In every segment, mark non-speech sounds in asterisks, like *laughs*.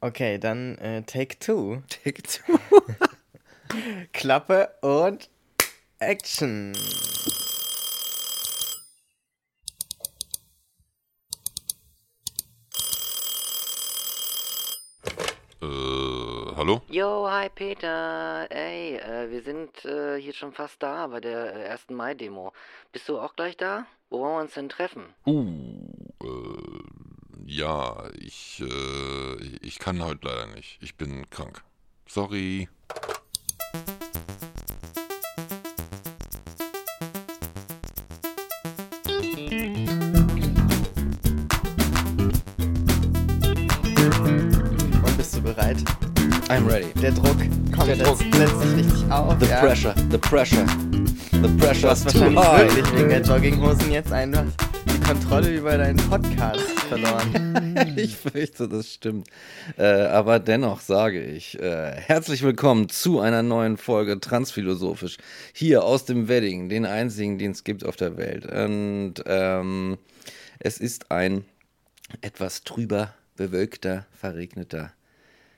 Okay, dann äh, Take Two. Take Two. *laughs* Klappe und Action. Äh, hallo? Yo, hi Peter. Ey, äh, wir sind äh, hier schon fast da bei der äh, 1. Mai-Demo. Bist du auch gleich da? Wo wollen wir uns denn treffen? Uh, äh, ja, ich, äh, ich kann heute leider nicht. Ich bin krank. Sorry. Und bist du bereit? I'm ready. Der Druck kommt Der jetzt Druck. plötzlich richtig auf. The ja. pressure, the pressure. The Du pressure hast is too wahrscheinlich high. wirklich wegen der Jogginghosen jetzt einfach die Kontrolle über deinen Podcast verloren. *laughs* Ich fürchte, das stimmt. Äh, aber dennoch sage ich, äh, herzlich willkommen zu einer neuen Folge Transphilosophisch. Hier aus dem Wedding, den einzigen, den es gibt auf der Welt. Und ähm, es ist ein etwas trüber, bewölkter, verregneter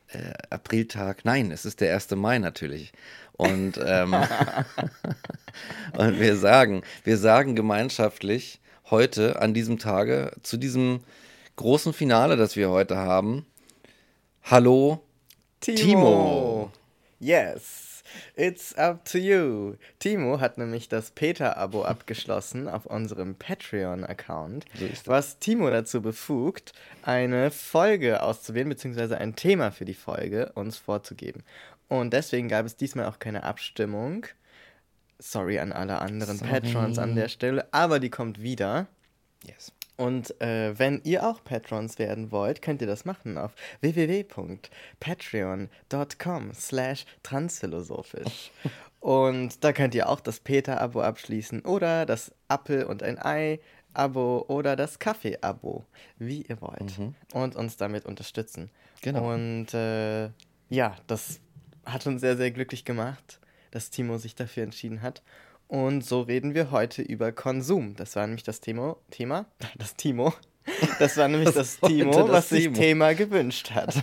äh, Apriltag. Nein, es ist der 1. Mai natürlich. Und, ähm, *laughs* *laughs* und wir sagen, wir sagen gemeinschaftlich heute an diesem Tage zu diesem großen Finale, das wir heute haben. Hallo, Timo. Yes, it's up to you. Timo hat nämlich das Peter-Abo abgeschlossen auf unserem Patreon-Account, was Timo dazu befugt, eine Folge auszuwählen, beziehungsweise ein Thema für die Folge uns vorzugeben. Und deswegen gab es diesmal auch keine Abstimmung. Sorry an alle anderen Sorry. Patrons an der Stelle, aber die kommt wieder. Yes. Und äh, wenn ihr auch Patrons werden wollt, könnt ihr das machen auf www.patreon.com slash transphilosophisch. *laughs* Und da könnt ihr auch das Peter-Abo abschließen oder das Apple und ein Ei-Abo oder das Kaffee-Abo, wie ihr wollt. Und uns damit unterstützen. Genau. Und äh, ja, das hat uns sehr, sehr glücklich gemacht, dass Timo sich dafür entschieden hat. Und so reden wir heute über Konsum. Das war nämlich das Thema, Thema, *laughs* das Timo. Das war nämlich das, Das Timo, das was sich Timo. Thema gewünscht hat.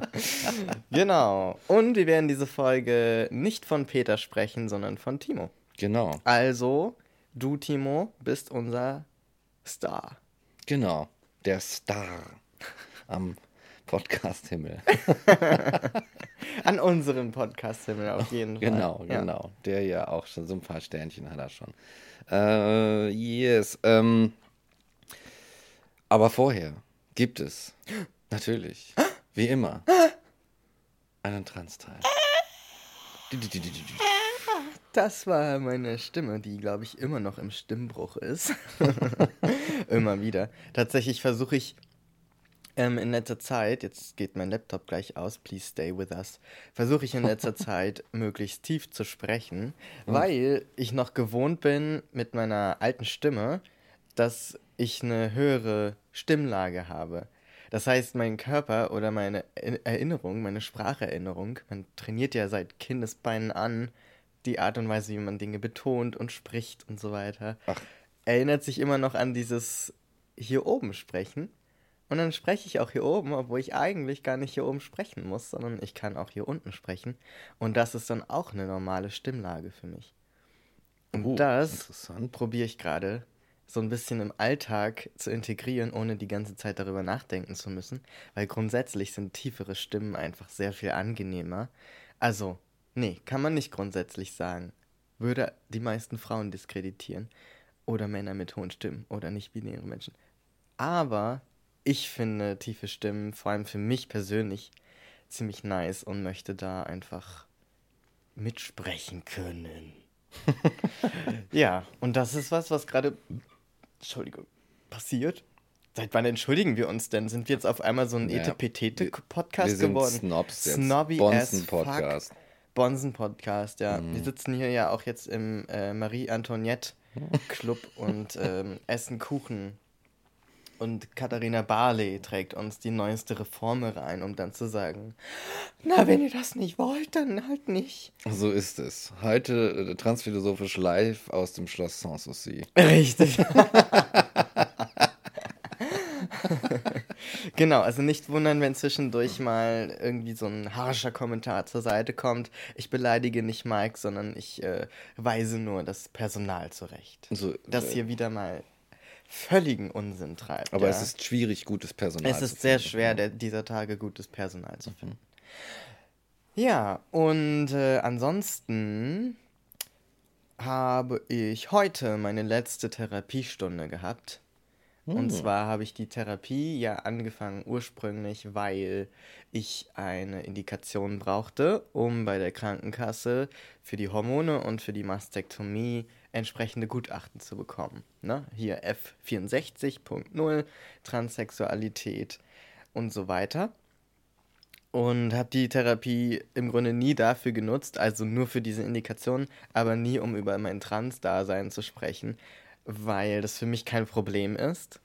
*laughs* genau. Und wir werden diese Folge nicht von Peter sprechen, sondern von Timo. Genau, Also, du, Timo, bist unser Star. genau. Der Star am Podcast-Himmel. *laughs* An unserem Podcast-Himmel auf jeden Fall. Genau, Ja. genau. Der ja auch schon so ein paar Sternchen hat er schon. Äh, yes. Ähm, aber vorher gibt es *gasps* natürlich, wie immer, einen Transteil. Das war meine Stimme, die, glaube ich, immer noch im Stimmbruch ist. *laughs* immer wieder. Tatsächlich versuche ich ähm, in letzter Zeit, jetzt geht mein Laptop gleich aus, please stay with us, versuche ich in letzter *laughs* Zeit möglichst tief zu sprechen, weil ich noch gewohnt bin mit meiner alten Stimme, dass ich eine höhere Stimmlage habe. Das heißt, mein Körper oder meine Er- Erinnerung, meine Spracherinnerung, man trainiert ja seit Kindesbeinen an, die Art und Weise, wie man Dinge betont und spricht und so weiter, Ach. erinnert sich immer noch an dieses hier oben sprechen. Und dann spreche ich auch hier oben, obwohl ich eigentlich gar nicht hier oben sprechen muss, sondern ich kann auch hier unten sprechen. Und das ist dann auch eine normale Stimmlage für mich. Und Oh, das probiere ich gerade so ein bisschen im Alltag zu integrieren, ohne die ganze Zeit darüber nachdenken zu müssen, weil grundsätzlich sind tiefere Stimmen einfach sehr viel angenehmer. Also, nee, kann man nicht grundsätzlich sagen. Würde die meisten Frauen diskreditieren oder Männer mit hohen Stimmen oder nicht-binäre Menschen. Aber ich finde tiefe Stimmen, vor allem für mich persönlich, ziemlich nice und möchte da einfach mitsprechen können. *laughs* ja, und das ist was, was gerade, Entschuldigung, passiert. Seit wann entschuldigen wir uns denn? Sind wir jetzt auf einmal so ein Ja, Etepetete-Podcast geworden? Snobs jetzt. Snobby Bonzen-Podcast. as fuck. Bonzen-Podcast, ja. Mhm. Wir sitzen hier ja auch jetzt im äh, Marie-Antoinette-Club *laughs* und ähm, essen Kuchen. Und Katharina Barley trägt uns die neueste Reforme rein, um dann zu sagen, na, wenn ihr das nicht wollt, dann halt nicht. So ist es. Heute äh, transphilosophisch live aus dem Schloss Sanssouci. Richtig. *laughs* Genau, also nicht wundern, wenn zwischendurch mal irgendwie so ein harscher Kommentar zur Seite kommt. Ich beleidige nicht Mike, sondern ich äh, weise nur das Personal zurecht. So, das äh, hier wieder mal völligen Unsinn treibt. Aber ja. es ist schwierig, gutes Personal Es zu ist sehr finden. schwer, der, dieser Tage gutes Personal zu finden. Ja, und äh, ansonsten habe ich heute meine letzte Therapiestunde gehabt. Und zwar habe ich die Therapie ja angefangen ursprünglich, weil ich eine Indikation brauchte, um bei der Krankenkasse für die Hormone und für die Mastektomie entsprechende Gutachten zu bekommen. Ne? Hier F64.0, Transsexualität und so weiter. Und habe die Therapie im Grunde nie dafür genutzt, also nur für diese Indikation, aber nie um über mein Trans-Dasein zu sprechen, weil das für mich kein Problem ist.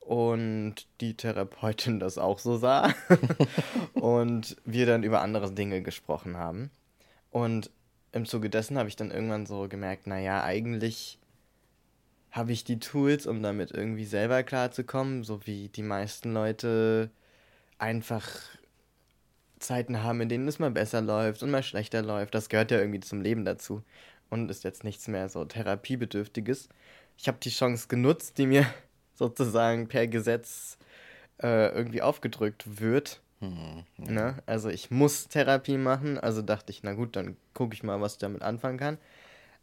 Und die Therapeutin das auch so sah. *laughs* und wir dann über andere Dinge gesprochen haben. Und im Zuge dessen habe ich dann irgendwann so gemerkt, naja, eigentlich habe ich die Tools, um damit irgendwie selber klarzukommen, so wie die meisten Leute einfach Zeiten haben, in denen es mal besser läuft und mal schlechter läuft. Das gehört ja irgendwie zum Leben dazu und ist jetzt nichts mehr so therapiebedürftiges. Ich habe die Chance genutzt, die mir *laughs* sozusagen per Gesetz äh, irgendwie aufgedrückt wird. Ne? Also ich muss Therapie machen, also dachte ich, na gut, dann gucke ich mal, was ich damit anfangen kann.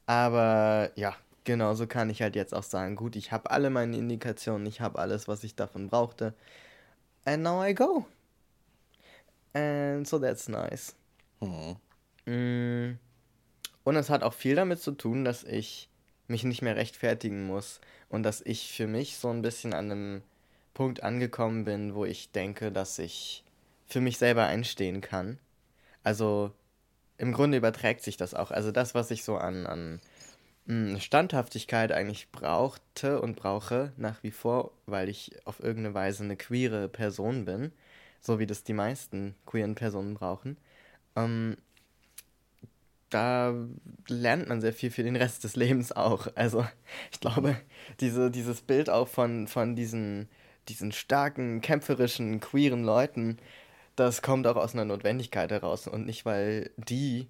Aber ja, genauso kann ich halt jetzt auch sagen, gut, ich habe alle meine Indikationen, ich habe alles, was ich davon brauchte. And now I go. And so that's nice. Mm. Und es hat auch viel damit zu tun, dass ich mich nicht mehr rechtfertigen muss und dass ich für mich so ein bisschen an einem Punkt angekommen bin, wo ich denke, dass ich für mich selber einstehen kann. Also im Grunde überträgt sich das auch. Also das, was ich so an, an mh, Standhaftigkeit eigentlich brauchte und brauche nach wie vor, weil ich auf irgendeine Weise eine queere Person bin, so wie das die meisten queeren Personen brauchen, ähm, da lernt man sehr viel für den Rest des Lebens auch. Also ich glaube, diese, dieses Bild auch von, von diesen, diesen starken, kämpferischen, queeren Leuten, das kommt auch aus einer Notwendigkeit heraus und nicht, weil die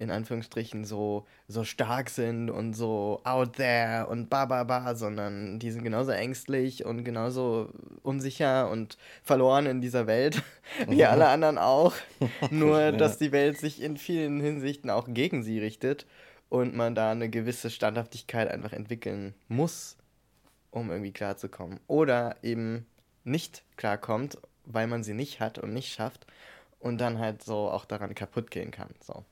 in Anführungsstrichen so, so stark sind und so out there und ba ba ba, sondern die sind genauso ängstlich und genauso unsicher und verloren in dieser Welt, *laughs* wie alle anderen auch. *laughs* Nur, dass die Welt sich in vielen Hinsichten auch gegen sie richtet und man da eine gewisse Standhaftigkeit einfach entwickeln muss, um irgendwie klarzukommen. Oder eben nicht klarkommt, weil man sie nicht hat und nicht schafft und dann halt so auch daran kaputt gehen kann. So.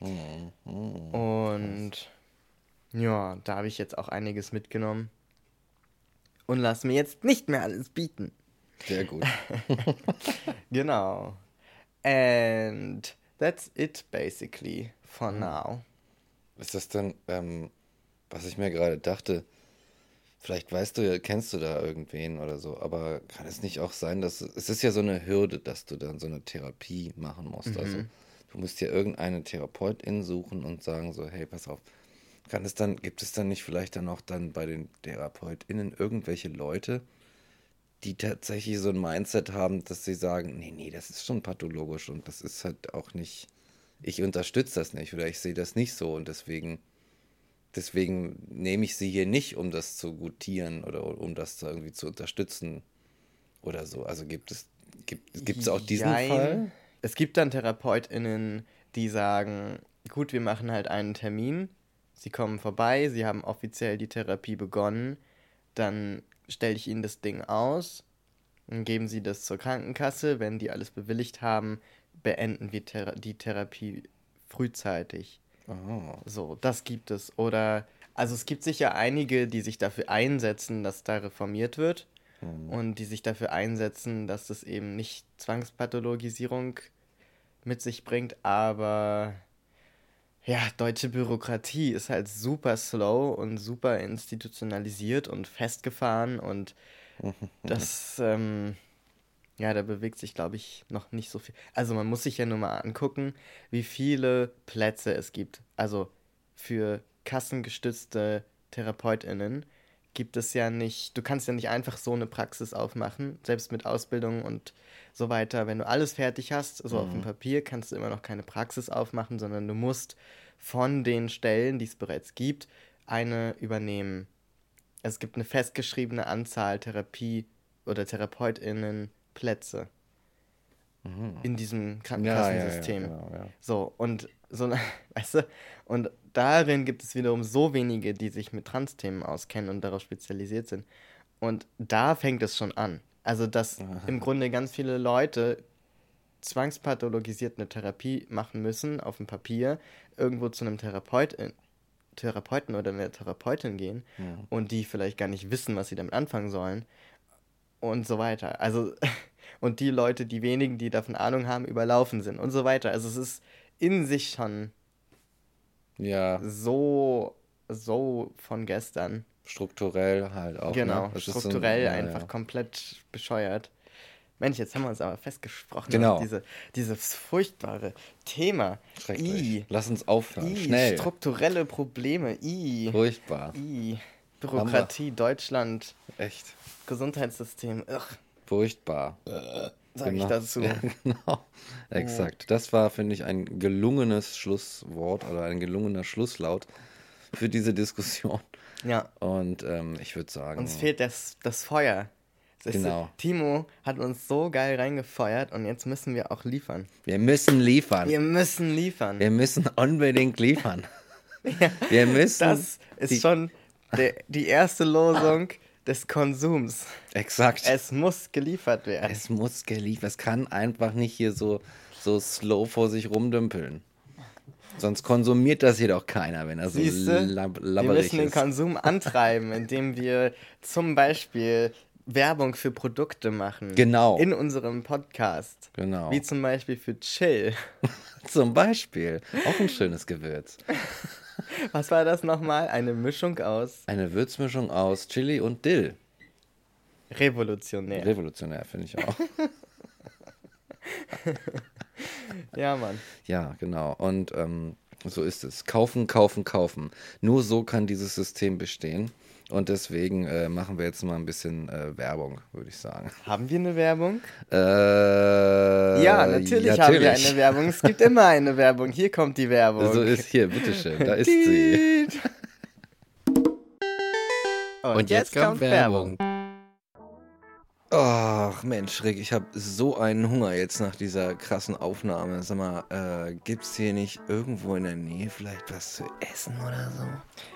Und ja, da habe ich jetzt auch einiges mitgenommen. Und lass mir jetzt nicht mehr alles bieten. Sehr gut. *laughs* Genau. And that's it basically for now. Ist das dann, ähm, was ich mir gerade dachte, vielleicht weißt du ja, kennst du da irgendwen oder so, aber kann es nicht auch sein, dass es ist ja so eine Hürde, dass du dann so eine Therapie machen musst. Also du musst ja irgendeine Therapeutin suchen und sagen so, hey, pass auf, kann es dann, gibt es dann nicht vielleicht dann auch dann bei den TherapeutInnen irgendwelche Leute, die tatsächlich so ein Mindset haben, dass sie sagen, nee, nee, das ist schon pathologisch und das ist halt auch nicht, ich unterstütze das nicht oder ich sehe das nicht so und deswegen, deswegen nehme ich sie hier nicht, um das zu gutieren oder um das zu irgendwie zu unterstützen oder so. Also gibt es, gibt, gibt es auch diesen Jein. Fall? Es gibt dann TherapeutInnen, die sagen, gut, wir machen halt einen Termin, sie kommen vorbei, sie haben offiziell die Therapie begonnen, dann stelle ich ihnen das Ding aus, dann geben sie das zur Krankenkasse, wenn die alles bewilligt haben, beenden wir Thera die Therapie frühzeitig. Oh. So, das gibt es. Oder, also es gibt sicher einige, die sich dafür einsetzen, dass da reformiert wird und die sich dafür einsetzen, dass das eben nicht Zwangspathologisierung mit sich bringt, aber ja, deutsche Bürokratie ist halt super slow und super institutionalisiert und festgefahren und *laughs* das, ähm, ja, da bewegt sich, glaube ich, noch nicht so viel. Also man muss sich ja nur mal angucken, wie viele Plätze es gibt. Also für kassengestützte TherapeutInnen gibt es ja nicht, du kannst ja nicht einfach so eine Praxis aufmachen, selbst mit Ausbildung und so weiter. Wenn du alles fertig hast, so auf dem Papier, kannst du immer noch keine Praxis aufmachen, sondern du musst von den Stellen, die es bereits gibt, eine übernehmen. Es gibt eine festgeschriebene Anzahl Therapie- oder TherapeutInnen-Plätze in diesem Krankenkassensystem. genau, ja. So, und so, *laughs* weißt du, und darin gibt es wiederum so wenige, die sich mit Trans-Themen auskennen und darauf spezialisiert sind. Und da fängt es schon an. Also, dass im Grunde ganz viele Leute zwangspathologisiert eine Therapie machen müssen auf dem Papier, irgendwo zu einem Therapeut, Therapeuten oder einer Therapeutin gehen und die vielleicht gar nicht wissen, was sie damit anfangen sollen und so weiter. Also, *laughs* und die Leute, die wenigen, die davon Ahnung haben, überlaufen sind und so weiter. Also, es ist in sich schon Ja, so, so von gestern. strukturell halt auch. genau, ne? Ist so ein- strukturell ja, einfach ja. komplett bescheuert. Mensch, jetzt haben wir uns aber festgesprochen Genau. diese, dieses furchtbare Thema. Schrecklich. I, Lass uns aufhören. I, Schnell. strukturelle Probleme. I, Furchtbar. I, Bürokratie, Deutschland, Echt. Gesundheitssystem. Ugh, Furchtbar. sag ich Genau. dazu. *laughs* Ja, genau. Exakt. Das war, finde ich, ein gelungenes Schlusswort oder ein gelungener Schlusslaut für diese Diskussion. Ja, Und ähm, ich würde sagen. uns fehlt das, das Feuer. Das ist- Genau. Timo hat uns so geil reingefeuert und jetzt müssen wir auch liefern. Wir müssen liefern. Wir müssen liefern. Wir müssen unbedingt liefern. *laughs* Wir müssen. Das ist schon der, die erste Losung des Konsums. Exakt. Es, Es muss geliefert werden. muss geliefert. Es kann einfach nicht hier so, so slow vor sich rumdümpeln. Sonst konsumiert das hier doch keiner, wenn er so lab wir labberig müssen den ist. Konsum *laughs* antreiben, indem wir zum Beispiel Werbung für Produkte machen. Genau. In unserem Podcast. Genau. Wie zum Beispiel für Chill. *laughs* Zum Beispiel. Auch ein schönes Gewürz. *laughs* Was war das nochmal? Eine Mischung aus Eine Würzmischung aus Chili und Dill. revolutionär. Revolutionär, finde ich auch. *laughs* ja, Mann. Ja, genau. Und ähm, so ist es. Kaufen, kaufen, kaufen. Nur so kann dieses System bestehen. Und deswegen äh, machen wir jetzt mal ein bisschen äh, Werbung, würde ich sagen. Haben wir eine Werbung? Äh, ja, natürlich haben wir eine Werbung. Es gibt immer eine Werbung. Hier kommt die Werbung. So ist hier, bitteschön, da ist sie. Und, jetzt, kommt Werbung. Ach Mensch, Rick, ich habe so einen Hunger jetzt nach dieser krassen Aufnahme. Sag mal, äh, gibt's hier nicht irgendwo in der Nähe vielleicht was zu essen oder so?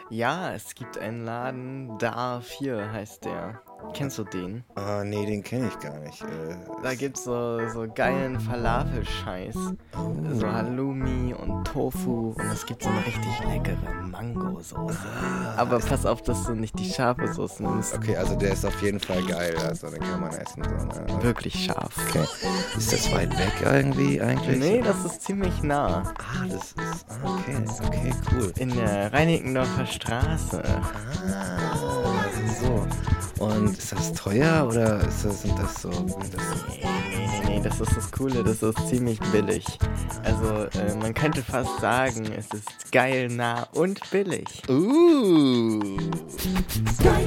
Ja, es gibt einen Laden, Da 4 heißt der. Kennst du den? Ah, nee, den kenne ich gar nicht. Äh, Da gibt's so, so geilen Falafel-Scheiß. So Halloumi und Tofu. Und es gibt so eine richtig leckere Mango-Soße. Aber pass auf, dass du nicht die scharfe Soße nimmst. okay, also der ist auf jeden Fall geil, also den kann man essen. So, ne? Wirklich scharf. Okay. Ist das weit weg irgendwie eigentlich? Nee, das ist ziemlich nah. Ah, das ist. ah, Okay, okay, cool. In der Reinickendorfer Straße. Ah, so. Und ist das teuer oder ist das, sind das so. Das, Nee, nee, nee, nee, das ist das Coole, das ist ziemlich billig. Also, äh, man könnte fast sagen, es ist geil, nah und billig. uh. Geil,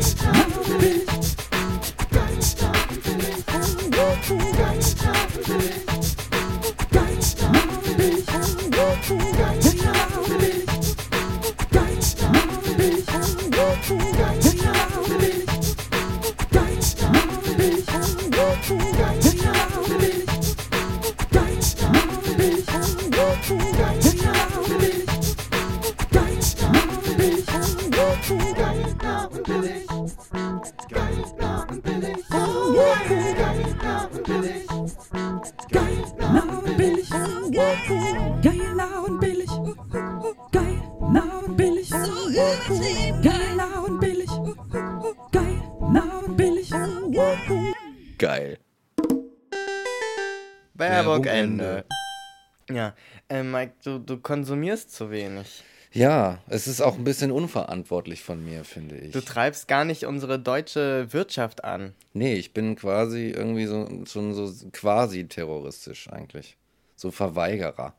du, du konsumierst zu wenig. Ja, es ist auch ein bisschen unverantwortlich von mir, finde ich. Du treibst gar nicht unsere deutsche Wirtschaft an. Nee, ich bin quasi irgendwie so, schon so quasi terroristisch eigentlich. So Verweigerer.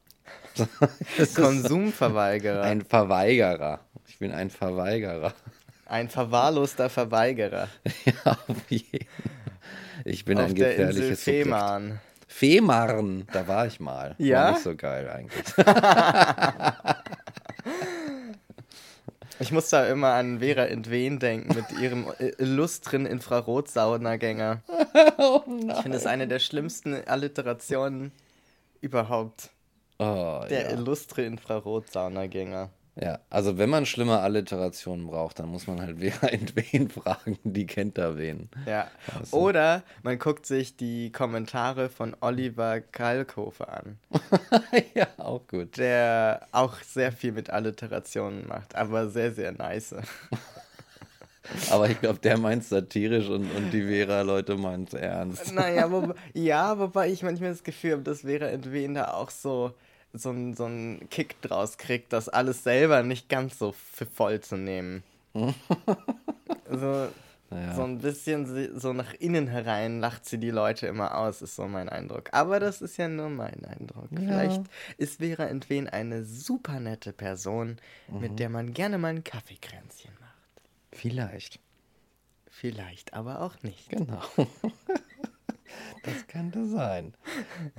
*laughs* Konsumverweigerer. Ein Verweigerer. Ich bin ein Verweigerer. Ein verwahrloster Verweigerer *laughs* Ja, auf jeden. Ich bin auf ein der Insel gefährliches Subjekt. Fehmarn. Fehmarn, da war ich mal. Ja? War nicht so geil eigentlich. *laughs* Ich muss da immer an Vera Entwen denken mit ihrem illustren Infrarotsaunagänger. *laughs* oh Ich finde es eine der schlimmsten Alliterationen überhaupt. Oh, Der ja. illustre Infrarotsaunagänger. Ja, also wenn man schlimme Alliterationen braucht, dann muss man halt *laughs* Vera in wen fragen, die kennt da wen. Ja. Also. Oder man guckt sich die Kommentare von Oliver Kalkofe an, *laughs* ja, auch gut. der auch sehr viel mit Alliterationen macht, aber sehr, sehr nice. *laughs* Aber ich glaube, der meint satirisch und, und die Vera-Leute meint ernst. Naja, wo, ja, wobei ich manchmal das Gefühl habe, dass Vera Entwen da auch so, so, ein, so einen Kick draus kriegt, das alles selber nicht ganz so für voll zu nehmen. *laughs* so, Naja. so ein bisschen so nach innen herein lacht sie die Leute immer aus, ist so mein Eindruck. Aber das ist ja nur mein Eindruck. Vielleicht ist Vera Entwen eine super nette Person, Mhm. mit der man gerne mal ein Kaffeekränzchen macht. Vielleicht. Vielleicht aber auch nicht. Genau. *laughs* das könnte sein.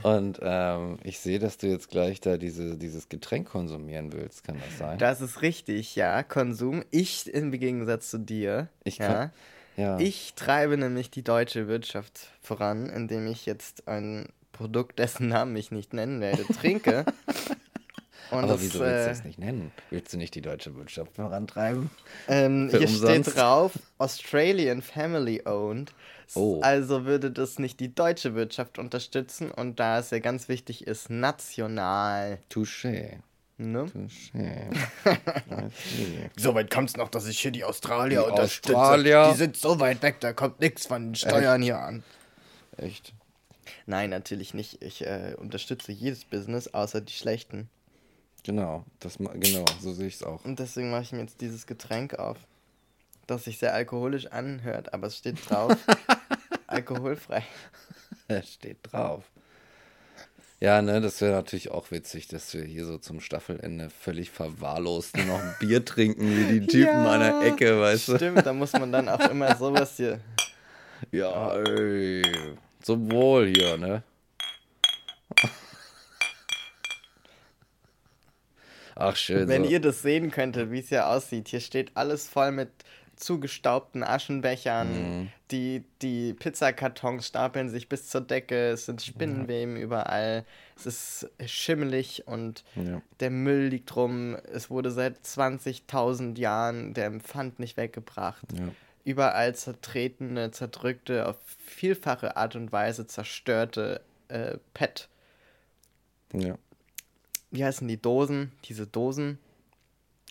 Und ähm, ich sehe, dass du jetzt gleich da diese, dieses Getränk konsumieren willst. Kann das sein? Das ist richtig, ja. Konsum. Ich im Gegensatz zu dir. Ich ja. kann- ja. Ich treibe nämlich die deutsche Wirtschaft voran, indem ich jetzt ein Produkt, dessen Namen ich nicht nennen werde, trinke. *laughs* Und Aber das, wieso willst du äh, es nicht nennen? Willst du nicht die deutsche Wirtschaft vorantreiben? Ähm, hier umsonst? steht drauf, Australian Family Owned. Oh. Also würde das nicht die deutsche Wirtschaft unterstützen und da es ja ganz wichtig ist, national. Touché. Ne? *laughs* So weit kommt es noch, dass ich hier die Australier Die unterstütze. Australier. Die sind so weit weg, da kommt nichts von den Steuern hier an. Echt? Nein, natürlich nicht. Ich äh, unterstütze jedes Business, außer die schlechten. Genau, das, genau, so sehe ich es auch. Und deswegen mache ich mir jetzt dieses Getränk auf, das sich sehr alkoholisch anhört, aber es steht drauf, *laughs* alkoholfrei. *laughs* Es steht drauf. Ja, ne, das wäre natürlich auch witzig, dass wir hier so zum Staffelende völlig verwahrlost nur noch ein Bier *laughs* trinken, wie die Typen Ja, an der Ecke, weißt du? Stimmt, da muss man dann auch immer sowas hier. Ja, ey. Zum Wohl hier, ne? Ach, schön. Wenn so. ihr das sehen könntet, wie es hier aussieht, hier steht alles voll mit zugestaubten Aschenbechern. Die, die Pizzakartons stapeln sich bis zur Decke. Es sind Spinnenweben überall. Es ist schimmelig und Ja. der Müll liegt rum. Es wurde seit 20.000 Jahren der Pfand nicht weggebracht. Ja. Überall zertretene, zerdrückte, auf vielfache Art und Weise zerstörte äh, PET. ja. Wie heißen die Dosen? Diese Dosen.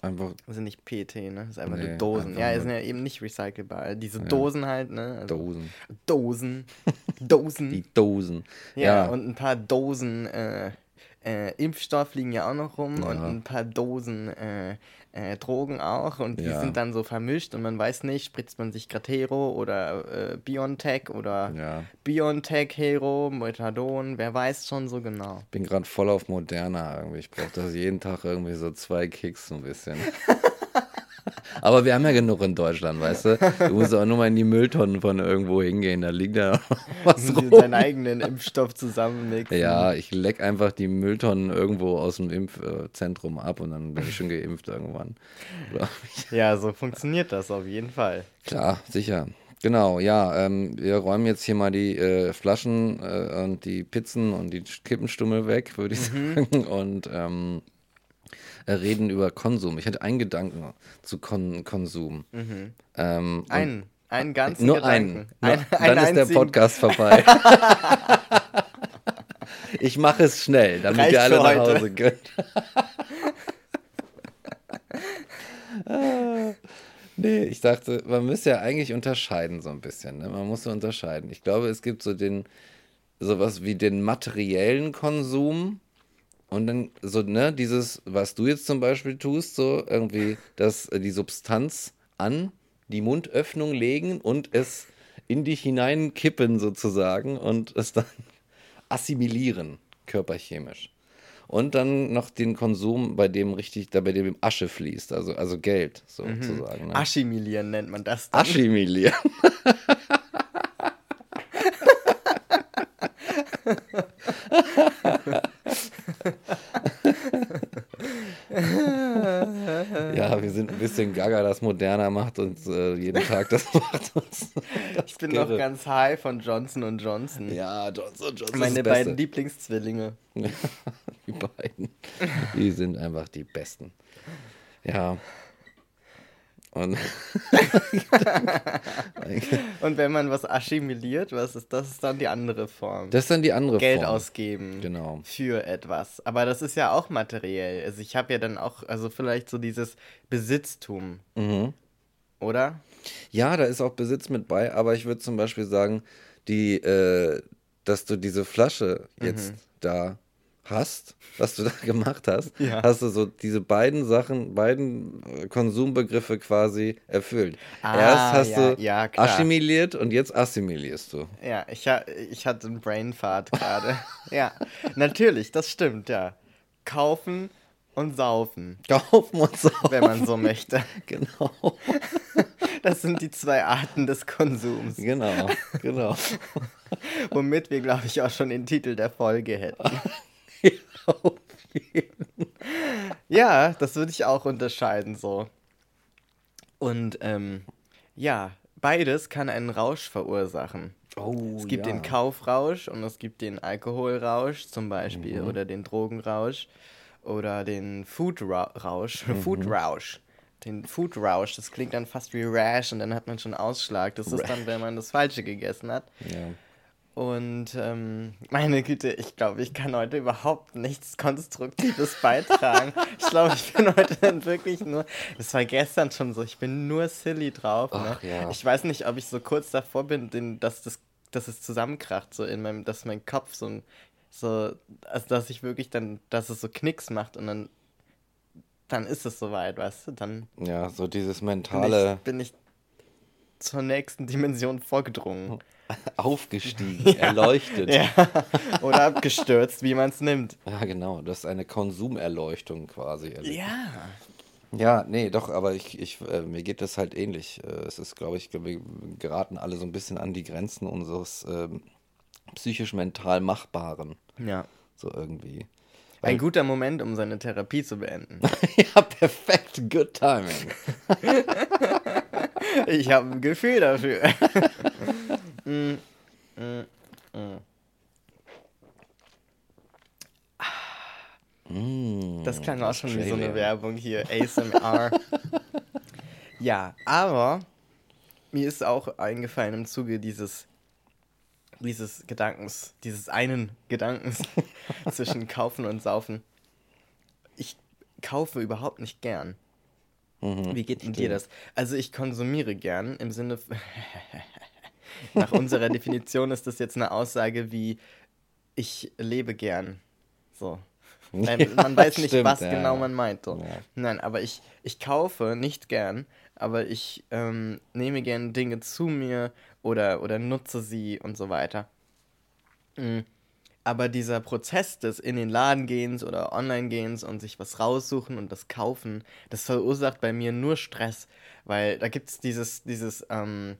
Einfach Das sind nicht PET, ne? Das ist einfach Nee, nur Dosen. einfach Ja, die sind ja eben nicht recycelbar. Diese Dosen halt, ne? Also Dosen. Dosen. Dosen. Die Dosen. ja, und ein paar Dosen äh, äh, Impfstoff liegen ja auch noch rum und Ja. ein paar Dosen äh, äh, Drogen auch und die Ja. sind dann so vermischt und man weiß nicht, spritzt man sich gerade Hero oder äh, Biontech oder Ja. Biontech Hero, Methadon, wer weiß schon so genau. bin gerade voll auf Moderna irgendwie. Ich brauche das jeden Tag irgendwie so zwei Kicks so ein bisschen. *laughs* *laughs* Aber wir haben ja genug in Deutschland, weißt du? Du musst auch nur mal in die Mülltonnen von irgendwo hingehen, da liegt da *laughs* was rum. seinen eigenen Impfstoff zusammenmixen. Ja, ich leck einfach die Mülltonnen irgendwo aus dem Impfzentrum ab und dann bin ich schon geimpft irgendwann. Ja, so funktioniert das auf jeden Fall. Klar, sicher. Genau, ja, ähm, wir räumen jetzt hier mal die äh, Flaschen äh, und die Pizzen und die Kippenstummel weg, würde ich sagen. Und ähm, äh, reden über Konsum. Ich hatte einen Gedanken zu Kon Konsum. Ähm, und Einen, einen ganzen nur Gedanken. einen. Nur, Ein- dann einen ist der. Podcast vorbei. *laughs* ich mache es schnell, damit Reicht ihr alle nach. Hause könnt. Ah, *laughs* nee, ich dachte, man müsste ja eigentlich unterscheiden so ein bisschen. Ne? Man muss so unterscheiden. Ich glaube, es gibt so den, sowas wie den materiellen Konsum und dann so, ne, dieses, was du jetzt zum Beispiel tust, so irgendwie, dass äh, die Substanz an die Mundöffnung legen und es in dich hineinkippen sozusagen und es dann *laughs* assimilieren, körperchemisch. Und dann noch den Konsum, bei dem richtig, da bei dem Asche fließt, also, also Geld sozusagen. Ne? Aschimilieren nennt man das dann. Assimilieren. *laughs* *laughs* *laughs* ja, wir sind ein bisschen gaga, das moderner macht uns äh, jeden Tag, das *laughs* macht uns. Das Ich bin noch ganz high von Johnson Johnson. Ja, Johnson Johnson. Meine beiden. Lieblingszwillinge. *laughs* Die beiden. Die sind einfach die Besten. Ja. Und *laughs* Und wenn man was assimiliert, was ist das ist dann die andere Form. das ist dann die andere Geld Form. ausgeben Genau. für etwas. Aber das ist ja auch materiell. Also ich habe ja dann auch, also vielleicht so dieses Besitztum, Mhm. oder? Ja, da ist auch Besitz mit bei, aber ich würde zum Beispiel sagen, die, äh, dass du diese Flasche jetzt da hast, was du *laughs* da gemacht hast, Ja. hast du so diese beiden Sachen, beiden äh, Konsumbegriffe quasi erfüllt. Ah, Erst hast ja, du ja, assimiliert und jetzt assimilierst du. Ja, ich, ich hatte einen Brainfart gerade. *laughs* ja, natürlich, das stimmt, ja. Kaufen und saufen, Kaufen und saufen. wenn man so möchte. *laughs* Genau, Das sind die zwei Arten des Konsums, genau, genau. womit wir, glaube ich, auch schon den Titel der Folge hätten. *laughs* Ja, das würde ich auch unterscheiden so. Und ähm, ja, beides kann einen Rausch verursachen. Oh, Es gibt ja. den Kaufrausch und es gibt den Alkoholrausch zum Beispiel Mhm. oder den Drogenrausch oder den Foodrausch. *laughs* Mhm. Foodrausch. Den Foodrausch, das klingt dann fast wie Rash und dann hat man schon Ausschlag. Das ist dann, wenn man das Falsche gegessen hat. Ja. Und ähm, meine Güte, ich glaube, ich kann heute überhaupt nichts Konstruktives beitragen. ich glaube, ich bin heute dann wirklich nur. Das war gestern schon so, ich bin nur silly drauf. Ne? Ach, ja. Ich weiß nicht, ob ich so kurz davor bin, den, dass, das, dass es zusammenkracht, so in meinem, dass mein Kopf so ein. So, also dass ich wirklich dann, dass es so Knicks macht und dann, dann ist es soweit, weißt du? Dann ja, so dieses bin mentale ich, bin ich zur nächsten Dimension vorgedrungen. *laughs* aufgestiegen, erleuchtet. Ja, oder abgestürzt, wie man es nimmt. Ja, genau. Das ist eine Konsumerleuchtung quasi. erlebt. Ja. Ja, nee, doch, aber ich, ich, äh, mir geht das halt ähnlich. Äh, es ist, glaube ich, wir geraten alle so ein bisschen an die Grenzen unseres ähm, psychisch-mental Machbaren. Ja. So irgendwie. Ein guter Moment, um seine Therapie zu beenden. *laughs* ja, perfekt. Good timing. *laughs* Ich habe ein Gefühl dafür. Mm, mm, mm. Das klang auch schon wie so eine. Werbung hier, ASMR. *laughs* ja, aber mir ist auch eingefallen im Zuge dieses, dieses Gedankens, dieses einen Gedankens *laughs* zwischen Kaufen und Saufen. Ich kaufe überhaupt nicht gern. Mhm, Wie geht denn dir das? Also ich konsumiere gern im Sinne. *laughs* Nach unserer Definition ist das jetzt eine Aussage wie ich lebe gern. So. *laughs* Ja, man weiß nicht, stimmt, was ja, genau man meint. So. Ja. Nein, aber ich, ich kaufe nicht gern, aber ich ähm, nehme gern Dinge zu mir oder, oder nutze sie und so weiter. Mm. Aber dieser Prozess des in den Laden gehens oder online gehens und sich was raussuchen und das kaufen, das verursacht bei mir nur Stress, weil da gibt es dieses, dieses ähm,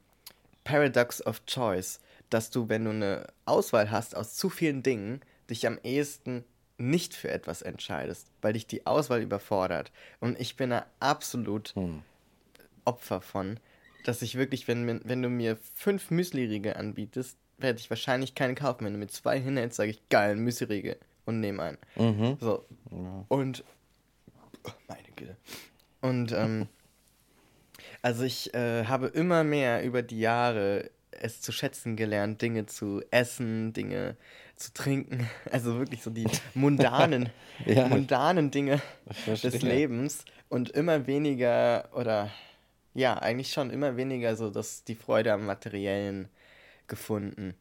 Paradox of Choice, dass du, wenn du eine Auswahl hast aus zu vielen Dingen, dich am ehesten nicht für etwas entscheidest, weil dich die Auswahl überfordert. Und ich bin da absolut Hm. Opfer von, dass ich wirklich, wenn, wenn du mir fünf Müsli-Riegel anbietest, werde ich wahrscheinlich keinen kaufen. Wenn du mir zwei hinhältst, sage ich, geil, Müsli-Riegel und nehme einen. Mhm. So. Und. Oh, meine Güte. Und, ähm. *laughs* Also, ich äh, habe immer mehr über die Jahre es zu schätzen gelernt, Dinge zu essen, Dinge zu trinken. *laughs* Also wirklich so die mundanen, *laughs* Ja. mundanen Dinge des. Lebens und immer weniger oder ja, eigentlich schon immer weniger so das, die Freude am Materiellen gefunden.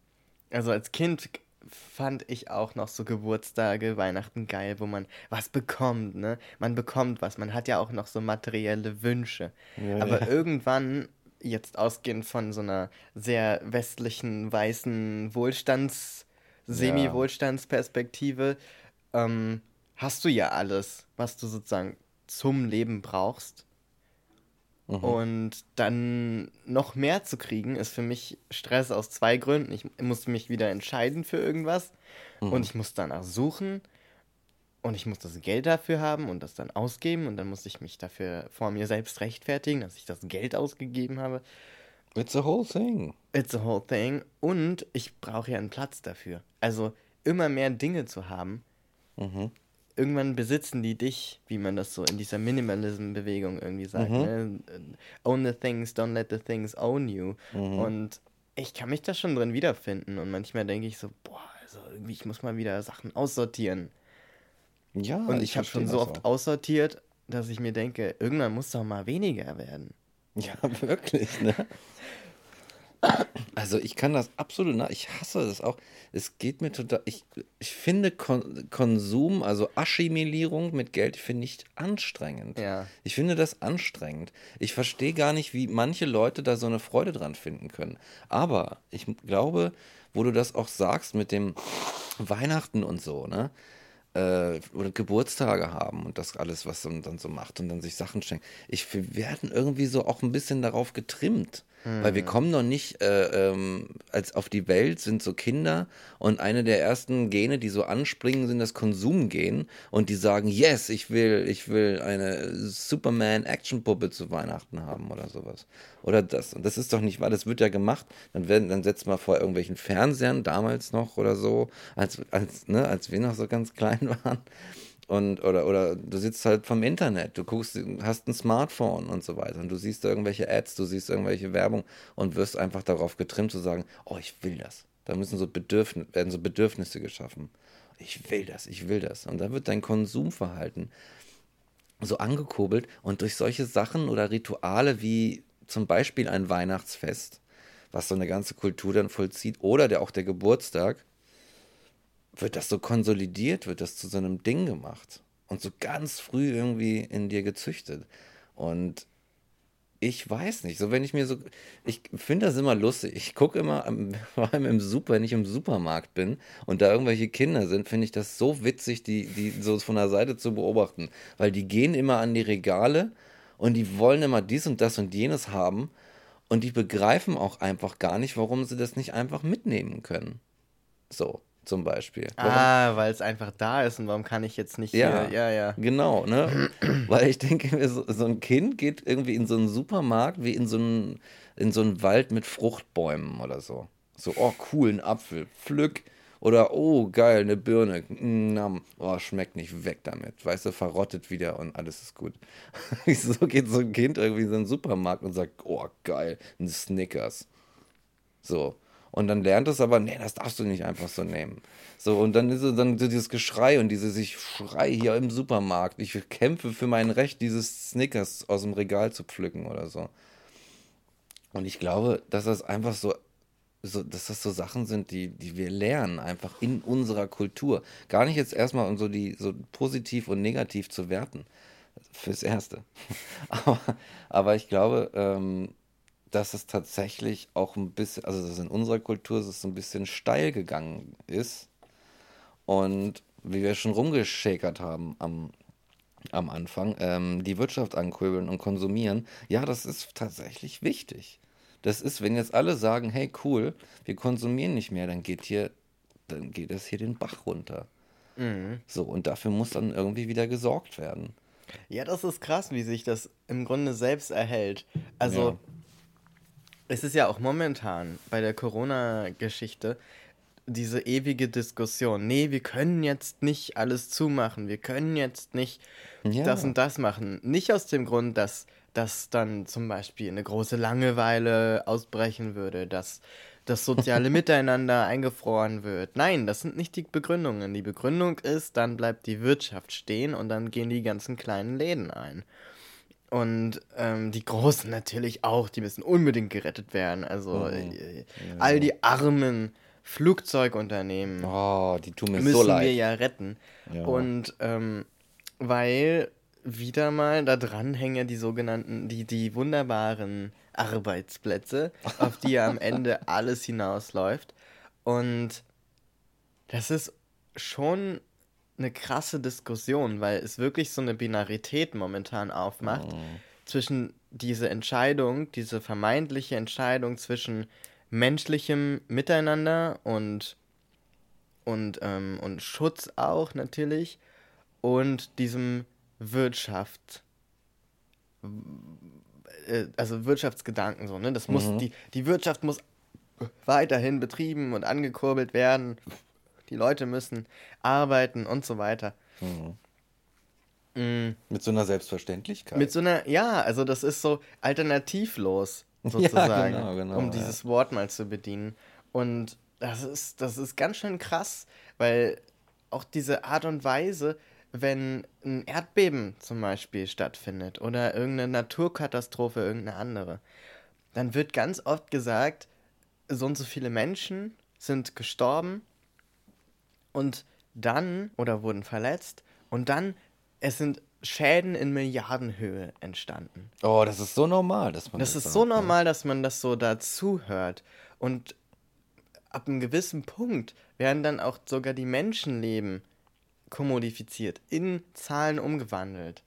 Also als Kind fand ich auch noch so Geburtstage, Weihnachten geil, wo man was bekommt, ne? Man bekommt was, man hat ja auch noch so materielle Wünsche. Ja, Aber ja. irgendwann, jetzt ausgehend von so einer sehr westlichen, weißen Wohlstands-, Semi-Wohlstandsperspektive, ähm, hast du ja alles, was du sozusagen zum Leben brauchst. Und dann noch mehr zu kriegen, ist für mich Stress aus zwei Gründen. Ich muss mich wieder entscheiden für irgendwas und ich muss danach suchen und ich muss das Geld dafür haben und das dann ausgeben und dann muss ich mich dafür vor mir selbst rechtfertigen, dass ich das Geld ausgegeben habe. It's a whole thing. It's a whole thing. Und ich brauche ja einen Platz dafür. Also immer mehr Dinge zu haben. Irgendwann besitzen die dich, wie man das so in dieser Minimalism-Bewegung irgendwie sagt. Ne? Own the things, don't let the things own you. Und ich kann mich da schon drin wiederfinden. Und manchmal denke ich so, boah, also irgendwie, ich muss mal wieder Sachen aussortieren. Ja, Und ich habe verstehe schon so oft auch. aussortiert, dass ich mir denke, irgendwann muss doch mal weniger werden. Ja, *laughs* wirklich, ne? *laughs* Also ich kann das absolut nach, ich hasse das auch. Es geht mir total, ich, ich finde Kon Konsum, also Assimilierung mit Geld, finde ich anstrengend. Ja. Ich finde das anstrengend. Ich verstehe gar nicht, wie manche Leute da so eine Freude dran finden können. Aber ich glaube, wo du das auch sagst mit dem Weihnachten und so, ne? äh, oder Geburtstage haben und das alles, was man dann so macht und dann sich Sachen schenkt. Ich, wir werden irgendwie so auch ein bisschen darauf getrimmt. Weil wir kommen noch nicht äh, ähm, als auf die Welt, sind so Kinder und eine der ersten Gene, die so anspringen, sind das Konsumgen und die sagen, yes, ich will, ich will eine Superman-Action-Puppe zu Weihnachten haben oder sowas. Oder das. Und das ist doch nicht wahr, das wird ja gemacht. Dann, werden, dann setzt man vor irgendwelchen Fernsehern damals noch oder so, als, als, ne, als wir noch so ganz *laughs* klein waren. Und, oder, oder du sitzt halt vom Internet, du guckst, hast ein Smartphone und so weiter und du siehst irgendwelche Ads, du siehst irgendwelche Werbung und wirst einfach darauf getrimmt zu sagen, oh, ich will das. Da müssen so Bedürfnis, werden so Bedürfnisse geschaffen. Ich will das, ich will das. Und dann wird dein Konsumverhalten so angekurbelt und durch solche Sachen oder Rituale wie zum Beispiel ein Weihnachtsfest, was so eine ganze Kultur dann vollzieht, oder der, auch der Geburtstag, wird das so konsolidiert, wird das zu so einem Ding gemacht und so ganz früh irgendwie in dir gezüchtet. Und ich weiß nicht, so wenn ich mir so, ich finde das immer lustig. Ich gucke immer, *laughs* vor allem im Super, wenn ich im Supermarkt bin und da irgendwelche Kinder sind, finde ich das so witzig, die, die so von der Seite zu beobachten. Weil die gehen immer an die Regale und die wollen immer dies und das und jenes haben und die begreifen auch einfach gar nicht, warum sie das nicht einfach mitnehmen können. So, zum Beispiel. Ah, weil es einfach da ist und warum kann ich jetzt nicht Ja. hier, ja, ja. Genau, ne? *clears throat* Weil ich denke mir, so, so ein Kind geht irgendwie in so einen Supermarkt wie in so einen, in so einen Wald mit Fruchtbäumen oder so. So, oh cool, ein Apfel, pflück. Oder, oh geil, eine Birne, nam, oh, schmeckt nicht, weg damit. Weißt du, verrottet wieder und alles ist gut. *laughs* so geht so ein Kind irgendwie in so einen Supermarkt und sagt, oh geil, ein Snickers. So. Und dann lernt es aber, nee, das darfst du nicht einfach so nehmen. So, und dann ist es dann dieses Geschrei und dieses Ich schrei hier im Supermarkt. Ich kämpfe für mein Recht, dieses Snickers aus dem Regal zu pflücken oder so. Und ich glaube, dass das einfach so, so dass das so Sachen sind, die, die wir lernen, einfach in unserer Kultur. Gar nicht jetzt erstmal um so die so positiv und negativ zu werten. Fürs Erste. *laughs* aber, aber ich glaube, ähm, dass es tatsächlich auch ein bisschen, also dass in unserer Kultur es so ein bisschen steil gegangen ist. Und wie wir schon rumgeschäkert haben am, am Anfang, ähm, die Wirtschaft ankurbeln und konsumieren, ja, das ist tatsächlich wichtig. Das ist, wenn jetzt alle sagen, hey cool, wir konsumieren nicht mehr, dann geht hier, dann geht es hier den Bach runter. So, und dafür muss dann irgendwie wieder gesorgt werden. Ja, das ist krass, wie sich das im Grunde selbst erhält. Also, Ja. Es ist ja auch momentan bei der Corona-Geschichte diese ewige Diskussion. Nee, wir können jetzt nicht alles zumachen. Wir können jetzt nicht Ja. das und das machen. Nicht aus dem Grund, dass, dass dann zum Beispiel eine große Langeweile ausbrechen würde, dass das soziale *laughs* Miteinander eingefroren wird. Nein, das sind nicht die Begründungen. Die Begründung ist, dann bleibt die Wirtschaft stehen und dann gehen die ganzen kleinen Läden ein. Und ähm, die Großen natürlich auch, die müssen unbedingt gerettet werden. Also äh, all die armen Flugzeugunternehmen Oh, die tun mir müssen so leid. wir ja retten. Ja. Und ähm, weil wieder mal da dran hängen ja die sogenannten, die, die wunderbaren Arbeitsplätze, *laughs* auf die ja am Ende alles hinausläuft. Und das ist schon eine krasse Diskussion, weil es wirklich so eine Binarität momentan aufmacht zwischen diese Entscheidung, diese vermeintliche Entscheidung zwischen menschlichem Miteinander und, und, ähm, und Schutz auch natürlich und diesem Wirtschaft, äh, also Wirtschaftsgedanken so, ne? Das muss, die, die Wirtschaft muss weiterhin betrieben und angekurbelt werden. Die Leute müssen arbeiten und so weiter. Mm, Mit so einer Selbstverständlichkeit. Mit so einer, ja, also das ist so alternativlos, *laughs* sozusagen, genau, genau, um ja. dieses Wort mal zu bedienen. Und das ist, das ist ganz schön krass, weil auch diese Art und Weise, wenn ein Erdbeben zum Beispiel stattfindet oder irgendeine Naturkatastrophe, irgendeine andere, dann wird ganz oft gesagt, so und so viele Menschen sind gestorben und dann oder wurden verletzt und dann es sind Schäden in Milliardenhöhe entstanden. oh, das ist so normal, dass man Das das ist so ne? normal, dass man das so dazu hört und ab einem gewissen Punkt werden dann auch sogar die Menschenleben kommodifiziert, in Zahlen umgewandelt.